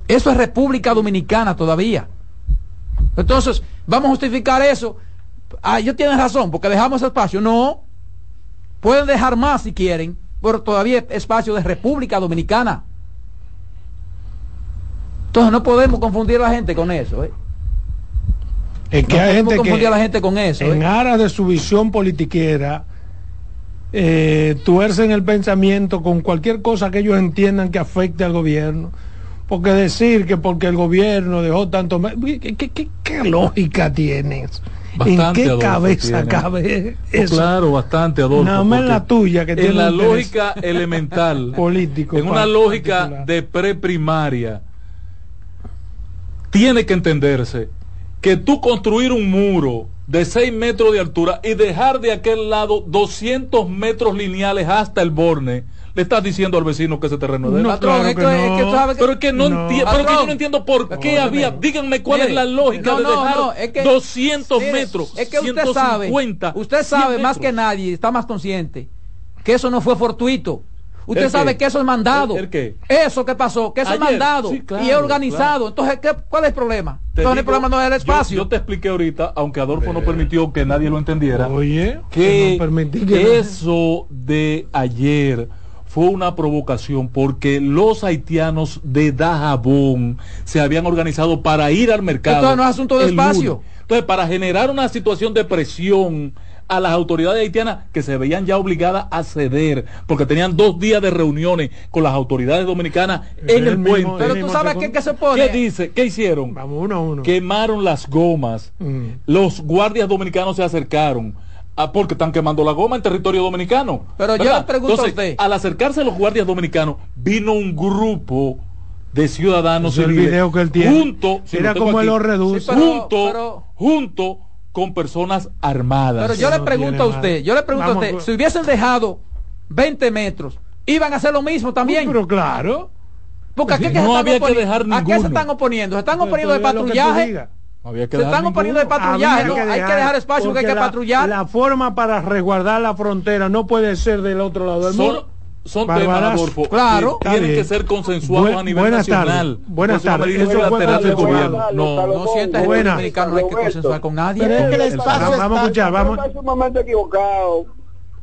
Eso es República Dominicana todavía. Entonces, vamos a justificar eso Ah, ellos tienen razón, porque dejamos espacio. No, pueden dejar más si quieren, pero todavía es espacio de República Dominicana. Entonces no podemos confundir a la gente con eso. ¿eh? Es que hay gente confundir a la gente con eso. En ¿eh? aras de su visión politiquera, eh, tuercen el pensamiento con cualquier cosa que ellos entiendan que afecte al gobierno. Porque decir que porque el gobierno dejó tanto... ¿Qué, qué, qué lógica tienes? ¿En qué cabeza cabe pues eso? claro, bastante, Adolfo. Nada más en la tuya que tiene En la lógica elemental. político. En una lógica de preprimaria. Tiene que entenderse que tú construir un muro de 6 metros de altura y dejar de aquel lado 200 metros lineales hasta el borne le estás diciendo al vecino que ese terreno es de no, Pero es que no, pero que yo no entiendo por qué había, díganme cuál es la lógica de dejar es que, 200 metros, es que usted sabe, usted sabe más que nadie, está más consciente que eso no fue fortuito. Usted sabe que eso es mandado. Eso que pasó, que eso es mandado y es organizado. Entonces, ¿qué, ¿cuál es el problema? Entonces, el problema no es el espacio. Yo, te expliqué ahorita, aunque Adolfo no permitió que nadie lo entendiera, Oye, que, que eso de ayer fue una provocación porque los haitianos de Dajabón se habían organizado para ir al mercado. Esto no es asunto de espacio. Entonces, para generar una situación de presión a las autoridades haitianas que se veían ya obligadas a ceder porque tenían dos días de reuniones con las autoridades dominicanas en el, puente. Pero tú sabes qué, se pone. ¿Qué dice? ¿Qué hicieron? Vamos uno a uno. Quemaron las gomas. Mm. Los guardias dominicanos se acercaron Ah, porque están quemando la goma en territorio dominicano. Pero yo le pregunto a usted. Al acercarse a los guardias dominicanos, vino un grupo de ciudadanos el video que él tiene. junto era como él lo reduce junto junto con personas armadas pero yo le pregunto a usted yo le pregunto a usted si hubiesen dejado 20 metros iban a hacer lo mismo también pero claro porque aquí no había que dejar ninguno. ¿A qué se están oponiendo? ¿Se están oponiendo de patrullaje? Había que se están oponiendo de patrullaje, hay que dejar espacio porque hay que patrullar. La forma para resguardar la frontera no puede ser del otro lado del muro. Son temas, claro, tienen que ser consensuados a nivel nacional. buenas tardes. Eso lateral del gobierno. No, no sientes el dominicano, no hay que consensuar con nadie. Pero es que el espacio vamos a escuchar, vamos. Es un momento equivocado.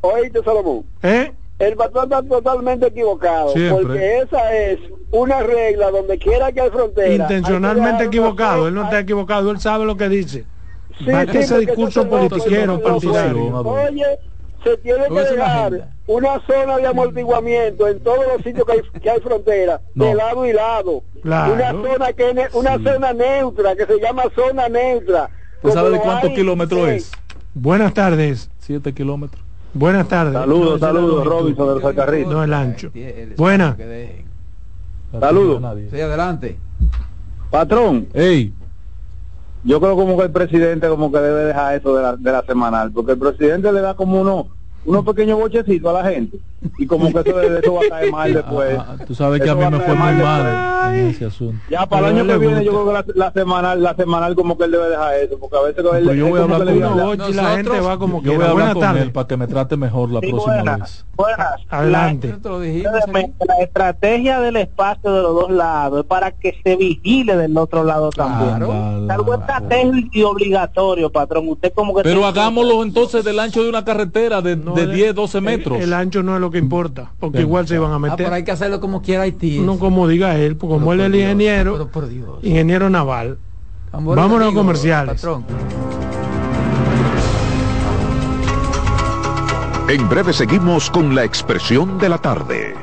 Oíste, Salomón. ¿Eh? El patrón está totalmente equivocado. Porque esa es una regla donde quiera que hay frontera. Intencionalmente equivocado. Él no está equivocado. Él sabe lo que dice. Sí, sí, ese discurso politiquero partidario. Oye, se tiene que dejar una zona de amortiguamiento en todos los sitios que hay, que hay frontera, de lado y lado. Una zona que una zona neutra, que se llama zona neutra. ¿Tú sabes de cuántos kilómetros es? Buenas tardes. Siete kilómetros. Buenas tardes. Saludos, saludos, Robinson del Sacarrito. No, el ancho. Buena. Saludos. Sí, adelante. Patrón. Hey. Yo creo como que el presidente como que debe dejar eso de la, de la semanal, porque el presidente le da como uno unos pequeños bochecitos a la gente y como que eso, eso va a caer mal después. Ah, tú sabes que a mí me fue muy mal en ese asunto. Ya para el año que viene yo creo que la, la, semanal la semanal como que él debe dejar eso, porque a veces él, yo voy a hablar con él, la gente va como que yo voy a hablar con él para que me trate mejor la próxima vez. Buenas. Adelante. La, estrategia del espacio de los dos lados es para que se vigile del otro lado también. Claro. Algo estratégico y obligatorio, patrón. Usted como que Pero hagámoslo entonces del ancho de una carretera de de 10, 12 metros. El, ancho no es lo que importa, porque igual se iban a ah, meter. Ah, pero hay que hacerlo como quiera Haití. No como diga él, porque como él es el ingeniero, ingeniero naval. Vámonos a comerciales. En breve seguimos con la expresión de la tarde.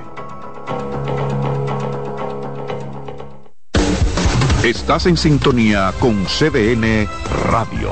Estás en sintonía con CDN Radio.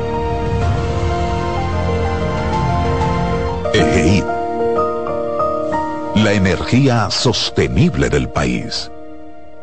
EGI. La energía sostenible del país.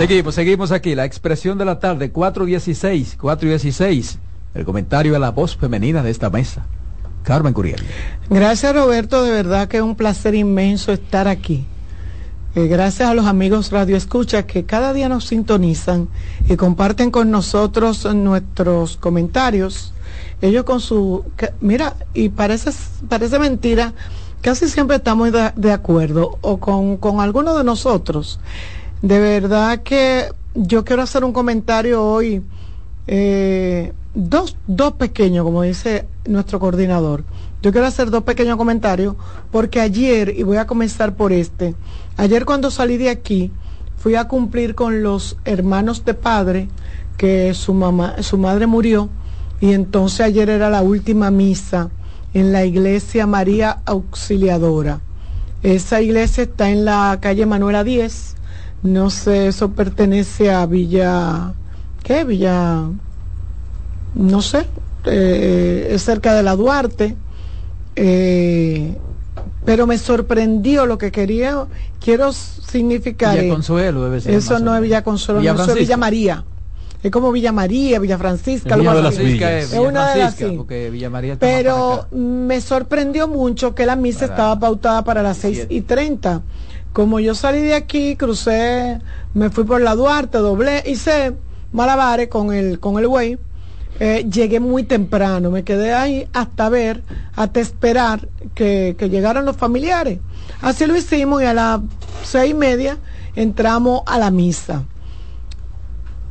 Seguimos, seguimos aquí. La expresión de la tarde, 416, 416. El comentario de la voz femenina de esta mesa. Carmen Curiel. Gracias Roberto, de verdad que es un placer inmenso estar aquí. Eh, gracias a los amigos Radio Escucha que cada día nos sintonizan y comparten con nosotros nuestros comentarios. Ellos con su... mira, y parece, parece mentira, casi siempre estamos de, acuerdo o con, con alguno de nosotros. De verdad que yo quiero hacer un comentario hoy, eh, dos, dos pequeños, como dice nuestro coordinador. Yo quiero hacer dos pequeños comentarios porque ayer, y voy a comenzar por este, ayer cuando salí de aquí, fui a cumplir con los hermanos de padre que su mamá, su madre murió y entonces ayer era la última misa en la iglesia María Auxiliadora. Esa iglesia está en la calle Manuela 10 no sé, eso pertenece a Villa, ¿qué? Villa, no sé, eh, es cerca de la Duarte, eh, pero me sorprendió lo que quería, quiero significar. Villa Consuelo debe ser. Eso no es Villa Consuelo, no, es Villa María. Es como Villa María, Villa Francisca. Es, de las es, una de las porque Villa María Pero me sorprendió mucho que la misa estaba pautada para las seis y treinta. Como yo salí de aquí, crucé, me fui por la Duarte, doblé, hice malabares con el, con el güey. Eh, llegué muy temprano, me quedé ahí hasta ver, hasta esperar que, que llegaran los familiares. Así lo hicimos y a las seis y media, entramos a la misa.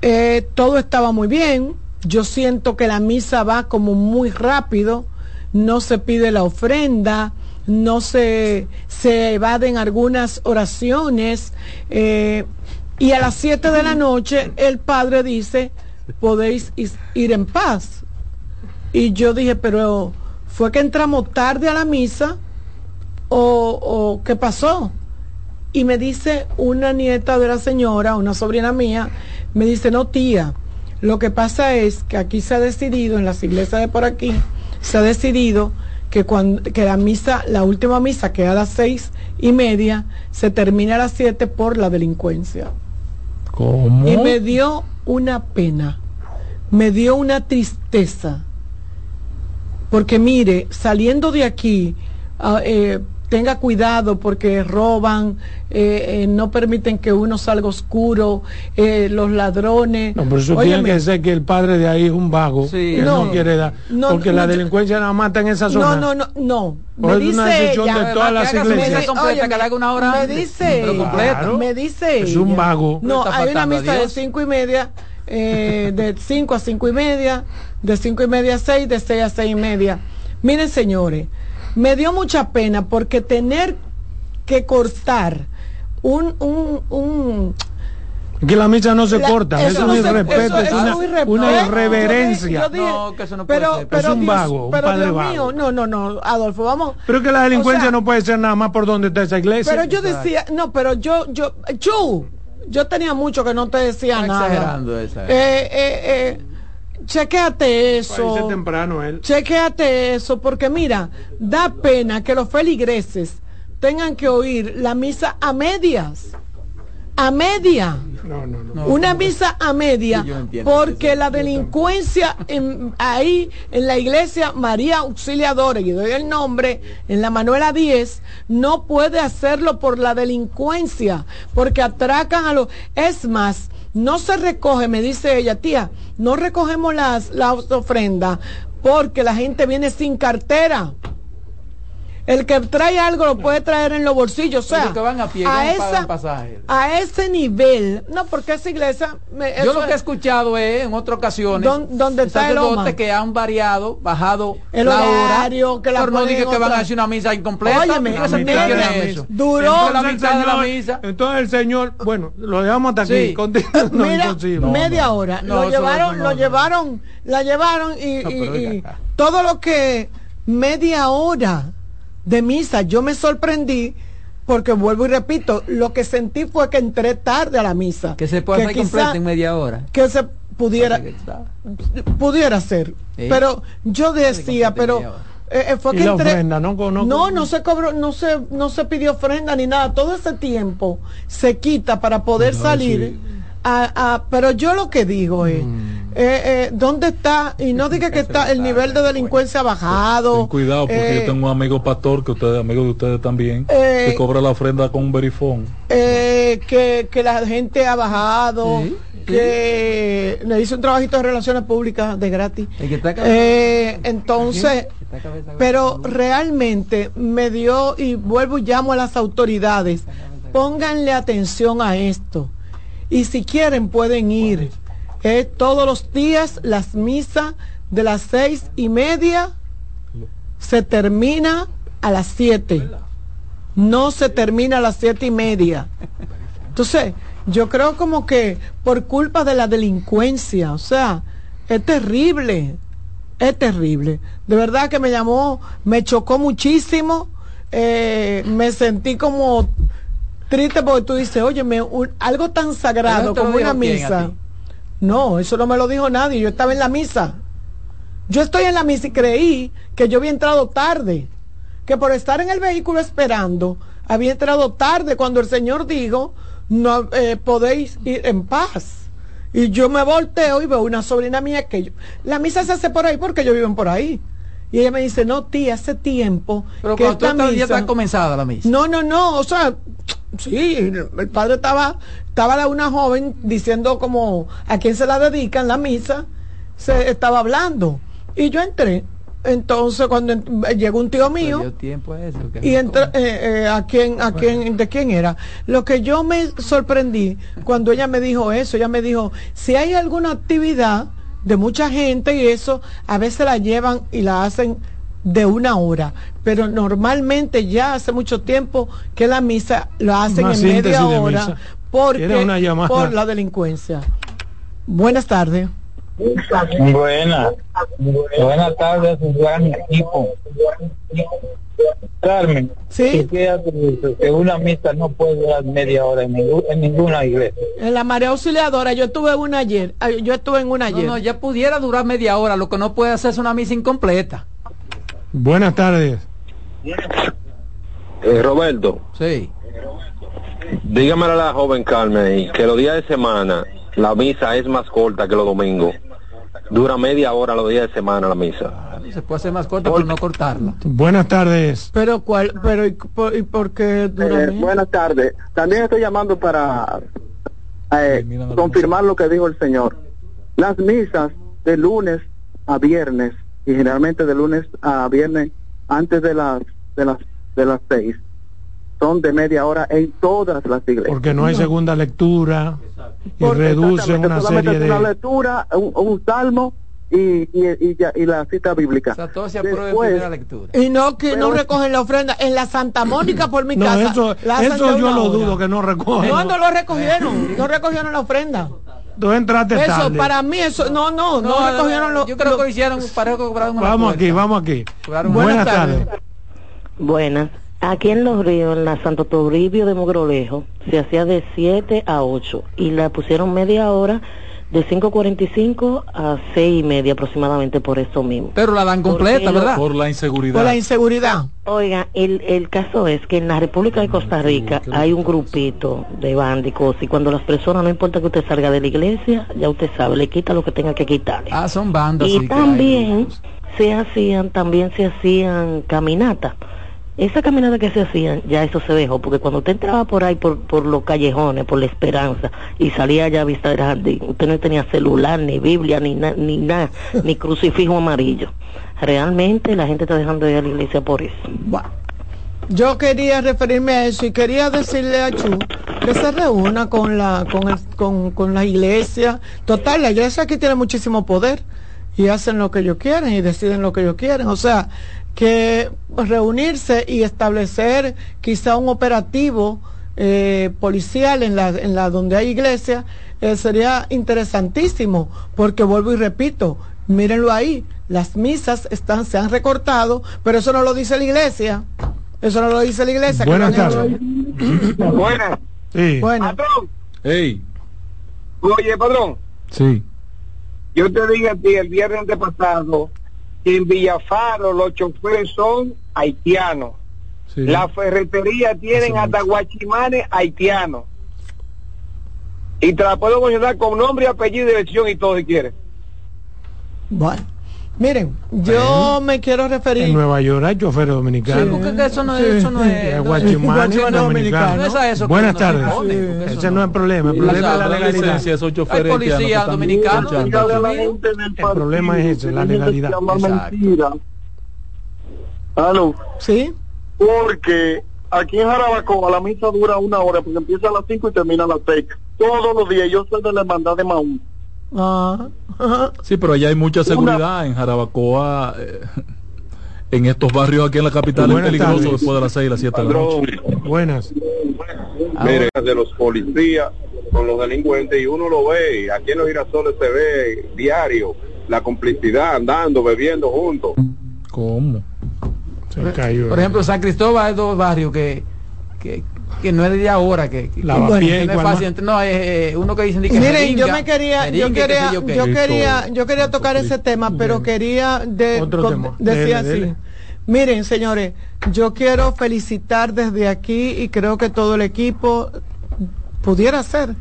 Eh, todo estaba muy bien. Yo siento que la misa va como muy rápido. No se pide la ofrenda, no se, se evaden algunas oraciones. Eh, y a las siete de la noche el padre dice, podéis ir en paz. Y yo dije, pero fue que entramos tarde a la misa o, o qué pasó. Y me dice una nieta de la señora, una sobrina mía, me dice, no tía, lo que pasa es que aquí se ha decidido, en las iglesias de por aquí, se ha decidido que, cuando, que la misa, la última misa, que a las seis y media, se termina a las siete por la delincuencia. ¿Cómo? Y me dio una pena, me dio una tristeza. Porque mire, saliendo de aquí, ah, eh, tenga cuidado porque roban, eh, eh, no permiten que uno salga oscuro, eh, los ladrones. No, por eso tiene que ser que el padre de ahí es un vago que no, quiere dar. porque la delincuencia nada mata en esa zona. No, no, no, no. Me dice una decisión de todas las iglesias. Completa, que haga una hora me dice, me dice. Es un vago. No, hay una misa de cinco y media. de cinco a cinco y media, de cinco y media a seis, de seis a seis y media. Miren, señores, me dio mucha pena porque tener que cortar un, un, un que la misa no se corta, eso, es un irrespeto, es una, una irreverencia. no, que eso no puede ser. es un vago, un padre Dios vago. Mío, no, no, no, Adolfo, vamos. Pero que la delincuencia no puede ser nada más por donde está esa iglesia. Pero yo decía, no, pero yo, yo, yo, yo tenía mucho que no te decía nada. Exagerando esa. Eh, eh, eh, chequéate eso. temprano él. Chequéate eso, porque mira, da pena que los feligreses tengan que oír la misa a medias. A media. No, no, no. Una misa a media. porque la delincuencia en, ahí en la iglesia María Auxiliadora, y doy el nombre, en la Manuela 10, no puede hacerlo por la delincuencia. Porque atracan a los. Es más, no se recoge, me dice ella, tía, no recogemos las, las ofrendas porque la gente viene sin cartera. El que trae algo lo puede traer en los bolsillos. O sea, a, ese nivel, no, porque esa iglesia. Yo lo que he escuchado es en otras ocasiones donde está el que han variado, bajado el horario, que la no diga que van a hacer una misa incompleta. Óyeme, duró la mitad de la misa. Entonces el señor, bueno, lo dejamos hasta aquí. Mira, media hora. lo llevaron, lo llevaron, la llevaron y todo lo que media hora de misa. Yo me sorprendí porque vuelvo y repito, lo que sentí fue que entré tarde a la misa. Que se puede hacer en media hora. Que se pudiera pudiera ser. Pero yo decía, pero eh, eh, fue que entré, ¿no? No, no, se cobró, no se no se pidió ofrenda ni nada. Todo ese tiempo se quita para poder salir. A, pero yo lo que digo es mm. Eh, eh, ¿Dónde está? Y no diga que está el nivel de delincuencia bajado. cuidado, porque yo eh, tengo un amigo pastor, que ustedes, amigo de ustedes también, que cobra la ofrenda con un verifón. que, que la gente ha bajado, que le hizo un trabajito de relaciones públicas de gratis. entonces, pero realmente me dio, y vuelvo y llamo a las autoridades, pónganle atención a esto. Y si quieren pueden ir es todos los días las misas de las seis y media se termina a las siete. No se termina a las siete y media. Entonces, yo creo como que por culpa de la delincuencia, o sea, es terrible, es terrible. De verdad que me llamó, me chocó muchísimo, eh, me sentí como triste porque tú dices, oye, algo tan sagrado como una misa. No, eso no me lo dijo nadie. Yo estaba en la misa. Yo estoy en la misa y creí que yo había entrado tarde. Que por estar en el vehículo esperando, había entrado tarde cuando el Señor dijo, no eh, podéis ir en paz. Y yo me volteo y veo una sobrina mía que yo, la misa se hace por ahí porque yo vivo por ahí. Y ella me dice, no, tía, hace tiempo. Pero que esta misa, ya está comenzada la misa. No, no, no, o sea, sí, el padre estaba estaba una joven diciendo como a quién se la dedican la misa, se estaba hablando. Y yo entré entonces cuando llegó un tío mío tiempo eso, y entró, eh, eh, a quién a quién de quién era lo que yo me sorprendí cuando ella me dijo eso ella me dijo si hay alguna actividad de mucha gente y eso a veces la llevan y la hacen de una hora, pero normalmente ya hace mucho tiempo que la misa la hacen en media hora porque por la delincuencia. Buenas tardes. Buenas, buenas tardes, gran equipo. Carmen, ¿Sí? que una misa no puede durar media hora en, ninguna iglesia. En la María Auxiliadora, yo estuve en una ayer, yo estuve en una ayer. No, ya pudiera durar media hora, lo que no puede hacer es una misa incompleta. Buenas tardes. Eh, Roberto. Sí. Dígame a la joven Carmen que los días de semana la misa es más corta que los domingos. Dura media hora los días de semana la misa. Se puede hacer más corta, pero no cortarla. Buenas tardes. Pero cuál, pero y por, qué dura eh, Buenas tardes. También estoy llamando para eh, confirmar lo que dijo el señor. Las misas de lunes a viernes y generalmente de lunes a viernes antes de las de las de las seis son de media hora en todas las iglesias. Porque no hay segunda lectura y reduce una serie de... Una lectura, un, salmo y, y, y, la cita bíblica. O sea, todo se aprueba lectura. Y no que no recogen la ofrenda en la Santa Mónica por mi casa. Eso, eso yo lo dudo que no recogen. No, no lo recogieron, no recogieron la ofrenda. Tú entraste eso, para mí eso, no, no, no, recogieron lo, Yo creo que hicieron para Vamos aquí, vamos aquí. Buenas, tardes. Buenas. Aquí en Los Ríos, en la Santo Toribio de Mogrolejo, se hacía de 7 a 8 y la pusieron media hora de 5.45 a 6 y media aproximadamente por eso mismo. Pero la dan completa, ¿verdad? Por la inseguridad. Por la inseguridad. Oiga, el, el caso es que en la República de Costa Rica hay un grupito de bandicos y cuando las personas, no importa que usted salga de la iglesia, ya usted sabe, le quita lo que tenga que quitarle. Ah, son bandas. Y también se hacían, también se hacían caminatas esa caminata que se hacían, ya eso se dejó, porque cuando usted entraba por ahí, por, por los callejones, por la esperanza, y salía allá a vista del jardín, usted no tenía celular, ni Biblia, ni ni nada, ni crucifijo amarillo. Realmente la gente está dejando de ir a la iglesia por eso. Yo quería referirme a eso y quería decirle a Chu que se reúna con la, con, con, con la iglesia. Total, la iglesia aquí tiene muchísimo poder y hacen lo que ellos quieren y deciden lo que ellos quieren. O sea, que reunirse y establecer quizá un operativo eh, policial en la, en la donde hay iglesia eh, sería interesantísimo porque vuelvo y repito mírenlo ahí las misas están se han recortado pero eso no lo dice la iglesia eso no lo dice la iglesia buenas tardes. buenas. Sí. buenas. Hey. oye padrón sí. Yo te dije a ti el viernes de en Villafaro los choferes son haitianos. La ferretería tienen hasta guachimanes haitianos. Y te la puedo mencionar con nombre, apellido, dirección y todo si quieres. Bueno. Miren, yo me quiero referir. En Nueva York hay choferes dominicanos. Sí, eso no es. Eso no es Guachimán dominicano. No es eso, Buenas tardes. Ese no es el problema. El problema es la legalidad. Esos choferes hay policías dominicanos. El problema es ese, la legalidad. ¿Aló? Sí. Porque aquí en Jarabacoa la misa dura una hora, porque empieza a las 5 y termina a las 6. Todos los días yo soy de la hermandad de Maús Ah, sí, pero allá hay mucha seguridad en Jarabacoa. Eh, en estos barrios aquí en la capital es peligroso después de las 6 y las 7 de la noche. Buenas. Mire, de los policías con los delincuentes y uno lo ve, aquí en los girasoles se ve diario la complicidad andando, bebiendo juntos. ¿Cómo? Por ejemplo, San Cristóbal es dos barrios que, que, que no es de ahora que, la no es fácil no. es uno que dicen que miren yo me quería yo quería yo, quería yo quería tocar ese tema pero quería de, decir así. miren señores yo quiero felicitar desde aquí y creo que todo el equipo pudiera ser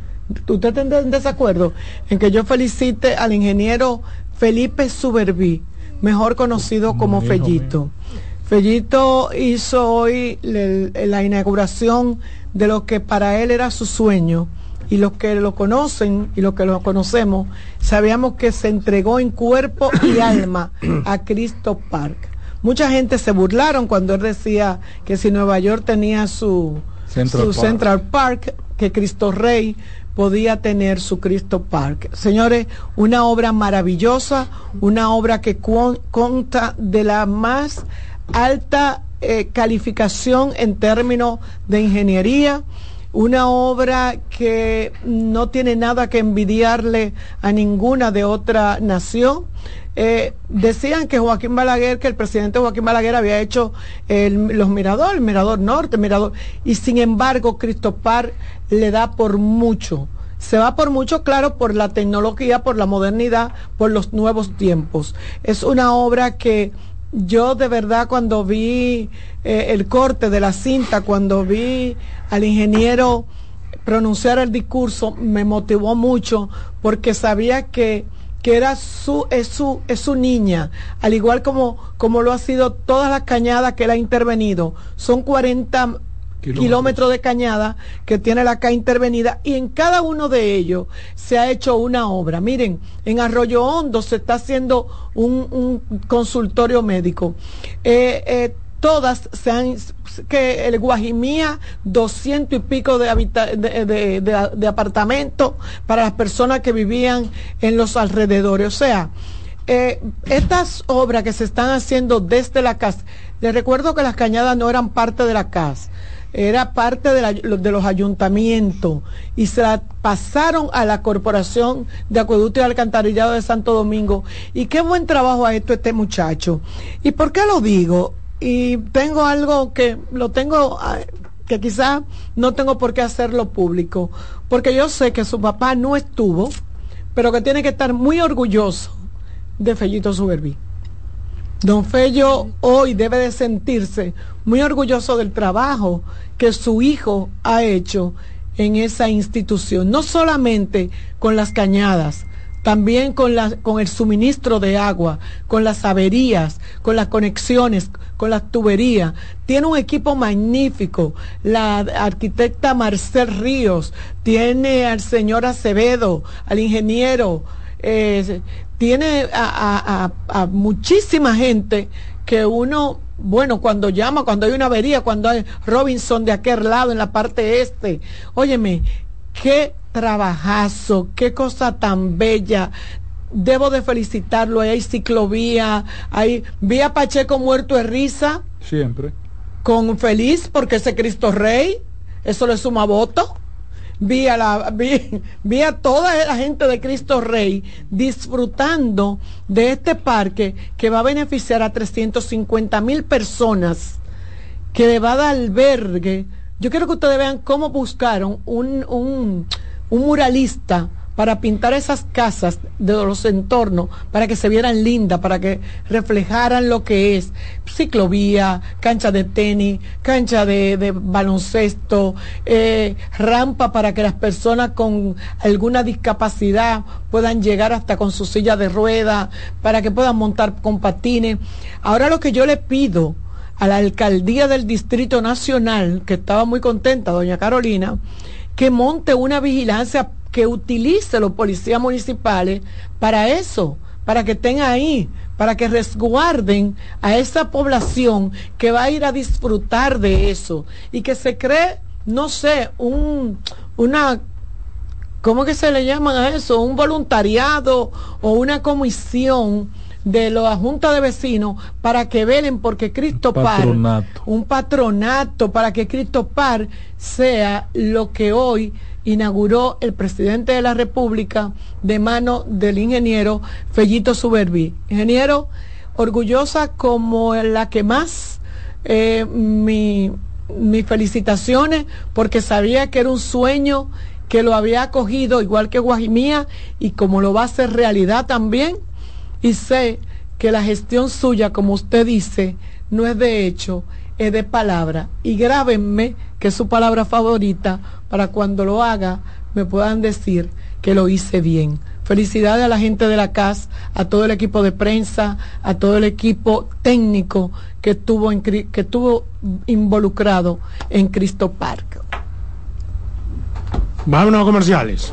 usted está en desacuerdo en que yo felicite al ingeniero Felipe Suberví mejor conocido como Fellito Fellito hizo hoy la inauguración de lo que para él era su sueño, y los que lo conocen y los que lo conocemos, sabíamos que se entregó en cuerpo y alma a Cristo Park. Mucha gente se burlaron cuando él decía que si Nueva York tenía su Central, su Park. Central Park, que Cristo Rey podía tener su Cristo Park. Señores, una obra maravillosa, una obra que cuenta de la más alta eh, calificación en términos de ingeniería, una obra que no tiene nada que envidiarle a ninguna de otra nación. Eh, decían que Joaquín Balaguer, que el presidente Joaquín Balaguer había hecho los miradores, el mirador norte, mirador, y sin embargo Cristopar le da por mucho. Se va por mucho, claro, por la tecnología, por la modernidad, por los nuevos tiempos. Es una obra que yo de verdad cuando vi eh, el corte de la cinta, cuando vi al ingeniero pronunciar el discurso, me motivó mucho porque sabía que, que era su, es su, es su niña, al igual como, como lo ha sido todas las cañadas que él ha intervenido. Son 40 kilómetros. de cañada que tiene la CA intervenida y en cada uno de ellos se ha hecho una obra. Miren, en Arroyo Hondo se está haciendo un, consultorio médico. Eh, eh, todas se han que el Guajimía doscientos y pico de, de, de, apartamentos para las personas que vivían en los alrededores. O sea, eh, estas obras que se están haciendo desde la casa, les recuerdo que las cañadas no eran parte de la casa era parte de, los ayuntamientos y se la pasaron a la Corporación de Acueducto y Alcantarillado de Santo Domingo. Y qué buen trabajo ha hecho este muchacho. ¿Y por qué lo digo? Y tengo algo que lo tengo, ah, que quizás no tengo por qué hacerlo público, porque yo sé que su papá no estuvo, pero que tiene que estar muy orgulloso de Fellito Suberví. Don Fello hoy debe de sentirse muy orgulloso del trabajo que su hijo ha hecho en esa institución, no solamente con las cañadas, también con, la, con el suministro de agua, con las averías, con las conexiones, con las tuberías. Tiene un equipo magnífico. La arquitecta Marcel Ríos, tiene al señor Acevedo, al ingeniero, eh, tiene a, muchísima gente que uno, bueno, cuando llama, cuando hay una avería, cuando hay Robinson de aquel lado en la parte este, óyeme, qué trabajazo, qué cosa tan bella. Debo de felicitarlo, hay ciclovía, hay vía Pacheco muerto de risa. Siempre. Con feliz porque ese Cristo Rey, eso le suma voto vi a, la, vi, a toda la gente de Cristo Rey disfrutando de este parque que va a beneficiar a 350 mil personas, que le va a dar albergue. Yo quiero que ustedes vean cómo buscaron un, un, un muralista para pintar esas casas de los entornos, para que se vieran lindas, para que reflejaran lo que es ciclovía, cancha de tenis, cancha de, baloncesto, eh, rampa para que las personas con alguna discapacidad puedan llegar hasta con su silla de rueda, para que puedan montar con patines. Ahora lo que yo le pido a la alcaldía del Distrito Nacional, que estaba muy contenta, doña Carolina, que monte una vigilancia que utilice los policías municipales para eso, para que estén ahí, para que resguarden a esa población que va a ir a disfrutar de eso y que se cree, no sé, un, una, ¿cómo que se le llaman a eso? Un voluntariado o una comisión de la Junta de Vecinos para que velen porque Cristo Par, un patronato para que Cristo Par sea lo que hoy inauguró el presidente de la República de mano del ingeniero Fellito Suberví. Ingeniero, orgullosa como la que más, eh, mi, mis felicitaciones porque sabía que era un sueño que lo había acogido igual que Guajimía y como lo va a hacer realidad también. Y sé que la gestión suya, como usted dice, no es de hecho, es de palabra. Y grábenme que es su palabra favorita para cuando lo haga me puedan decir que lo hice bien. Felicidades a la gente de la CAS, a todo el equipo de prensa, a todo el equipo técnico que estuvo, que involucrado en Cristo Park. Vámonos a comerciales.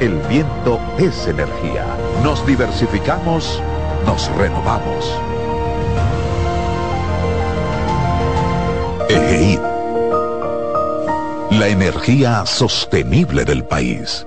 el viento es energía. Nos diversificamos, nos renovamos. EGEID. La energía sostenible del país.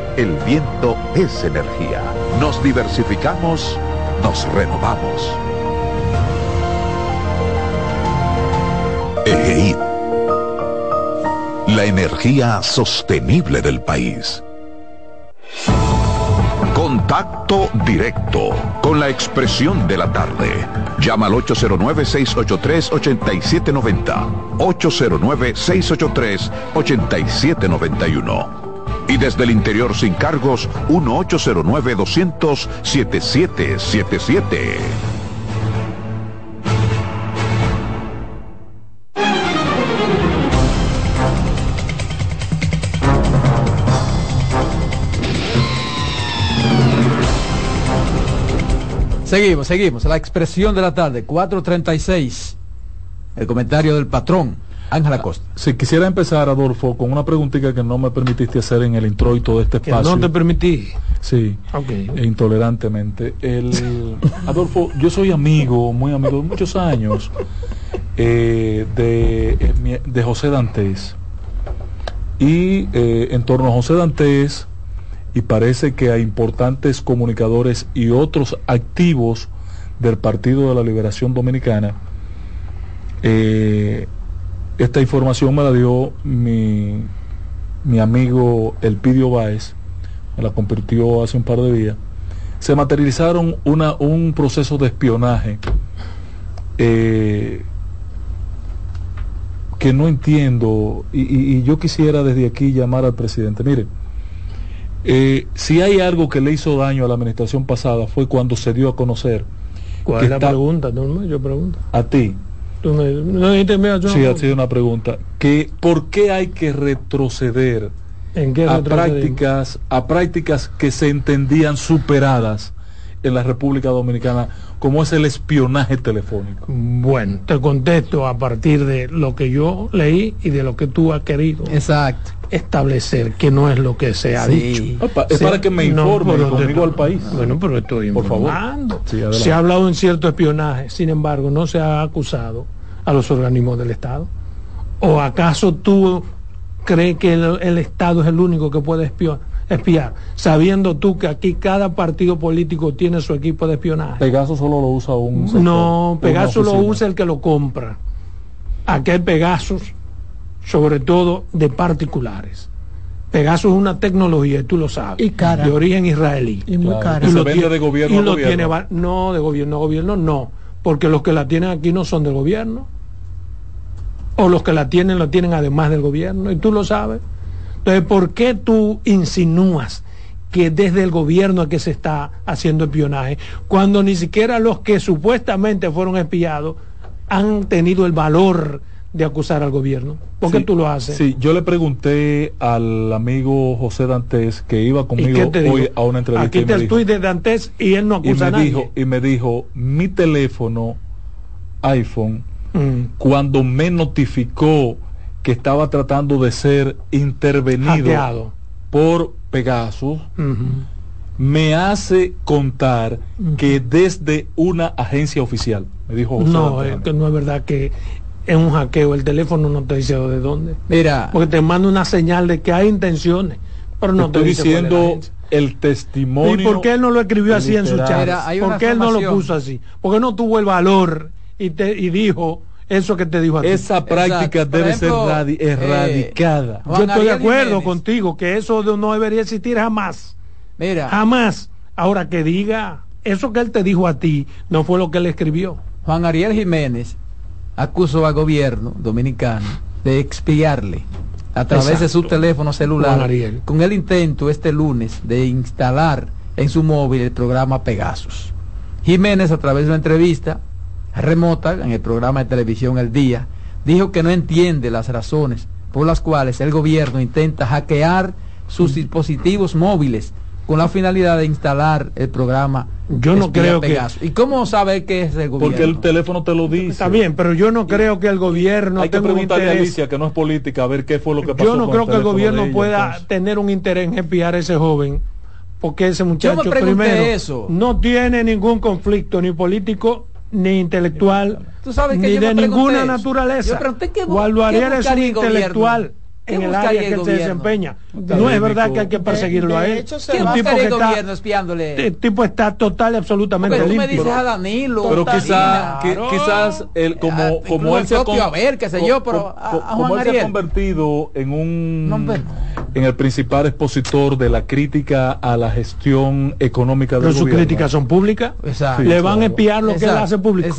el viento es energía. Nos diversificamos, nos renovamos. EGEID. La energía sostenible del país. Contacto directo con la expresión de la tarde. Llama al 809-683-8790. 809-683-8791 y desde el interior sin cargos 1-809-200-7777. Seguimos, seguimos. La expresión de la tarde, 436. El comentario del patrón. Ángela Costa. Si quisiera empezar, Adolfo, con una preguntita que no me permitiste hacer en el introito de este espacio. no te permití? Sí, okay. intolerantemente. El, Adolfo, yo soy amigo, muy amigo de muchos años, eh, de, de, José Dantes. Y eh, en torno a José Dantes, y parece que hay importantes comunicadores y otros activos del Partido de la Liberación Dominicana, eh, esta información me la dio mi, mi amigo Elpidio Báez, me la compartió hace un par de días. Se materializaron una, un proceso de espionaje eh, que no entiendo y, yo quisiera desde aquí llamar al presidente. Mire, eh, si hay algo que le hizo daño a la administración pasada fue cuando se dio a conocer. ¿Cuál es la pregunta? yo pregunto. A ti sí, ha sido una pregunta. Que, ¿Por qué hay que retroceder a, prácticas, a prácticas que se entendían superadas en la República Dominicana, como es el espionaje telefónico? Bueno, te contesto a partir de lo que yo leí y de lo que tú has querido. Exacto. Establecer que no es lo que se ha dicho. es para que me informe no, conmigo al país. Bueno, pero estoy Por favor. se ha hablado en cierto espionaje, sin embargo, no se ha acusado a los organismos del Estado. ¿O acaso tú crees que el, Estado es el único que puede espiar, espiar, sabiendo tú que aquí cada partido político tiene su equipo de espionaje? Pegaso solo lo usa un... no, Pegaso lo usa el que lo compra. Aquel Pegasus, sobre todo de particulares. Pegasus es una tecnología, y tú lo sabes, y cara. de origen israelí. Y muy cara. Y, lo vende de gobierno y lo Tiene, no, de gobierno a gobierno no, porque los que la tienen aquí no son del gobierno. O los que la tienen, lo tienen además del gobierno, y tú lo sabes. Entonces, ¿por qué tú insinúas que desde el gobierno que se está haciendo espionaje, cuando ni siquiera los que supuestamente fueron espiados han tenido el valor de acusar al gobierno. ¿Por qué tú lo haces? Sí, yo le pregunté al amigo José Dantes que iba conmigo hoy a una entrevista. Aquí está el tuit de Dantes y él no acusa y me Dijo, y me dijo, mi teléfono iPhone, mm. cuando me notificó que estaba tratando de ser intervenido por Pegasus, me hace contar que desde una agencia oficial, me dijo José No, es que no es verdad que es un hackeo, el teléfono no te dice de dónde. Mira. Porque te manda una señal de que hay intenciones, pero no te, estoy diciendo el testimonio. ¿Y por qué él no lo escribió así en su chat? ¿Por qué él no lo puso así? Porque no tuvo el valor y, te, y dijo eso que te dijo a ti. Esa práctica debe ser eh, erradicada. Yo estoy de acuerdo contigo que eso no debería existir jamás. Mira. Jamás. Ahora que diga, eso que él te dijo a ti no fue lo que él escribió. Juan Ariel Jiménez acusó al gobierno dominicano de expiarle a través de su teléfono celular con el intento este lunes de instalar en su móvil el programa Pegasus. Jiménez a través de una entrevista remota en el programa de televisión El Día dijo que no entiende las razones por las cuales el gobierno intenta hackear sus dispositivos móviles con la finalidad de instalar el programa yo no creo que y cómo sabe que es el gobierno porque el teléfono te lo dice. Está bien pero yo no creo que el gobierno hay que preguntarle a Alicia que no es política a ver qué fue lo que pasó yo no creo que el gobierno pueda tener un interés en espiar a ese joven porque ese muchacho primero no tiene ningún conflicto ni político ni intelectual ni de ninguna naturaleza. Waldo Ariel es un intelectual en el área que se desempeña. No es verdad que hay que perseguirlo a él. ¿Qué va a hacer el gobierno espiándole? El tipo está total y absolutamente limpio. Tú me dices a Danilo. Pero quizás, quizás él, como, como él se ha a como él se ha convertido en un en el principal expositor de la crítica a la gestión económica del pero sus críticas son públicas. Le van a espiar lo que él hace público.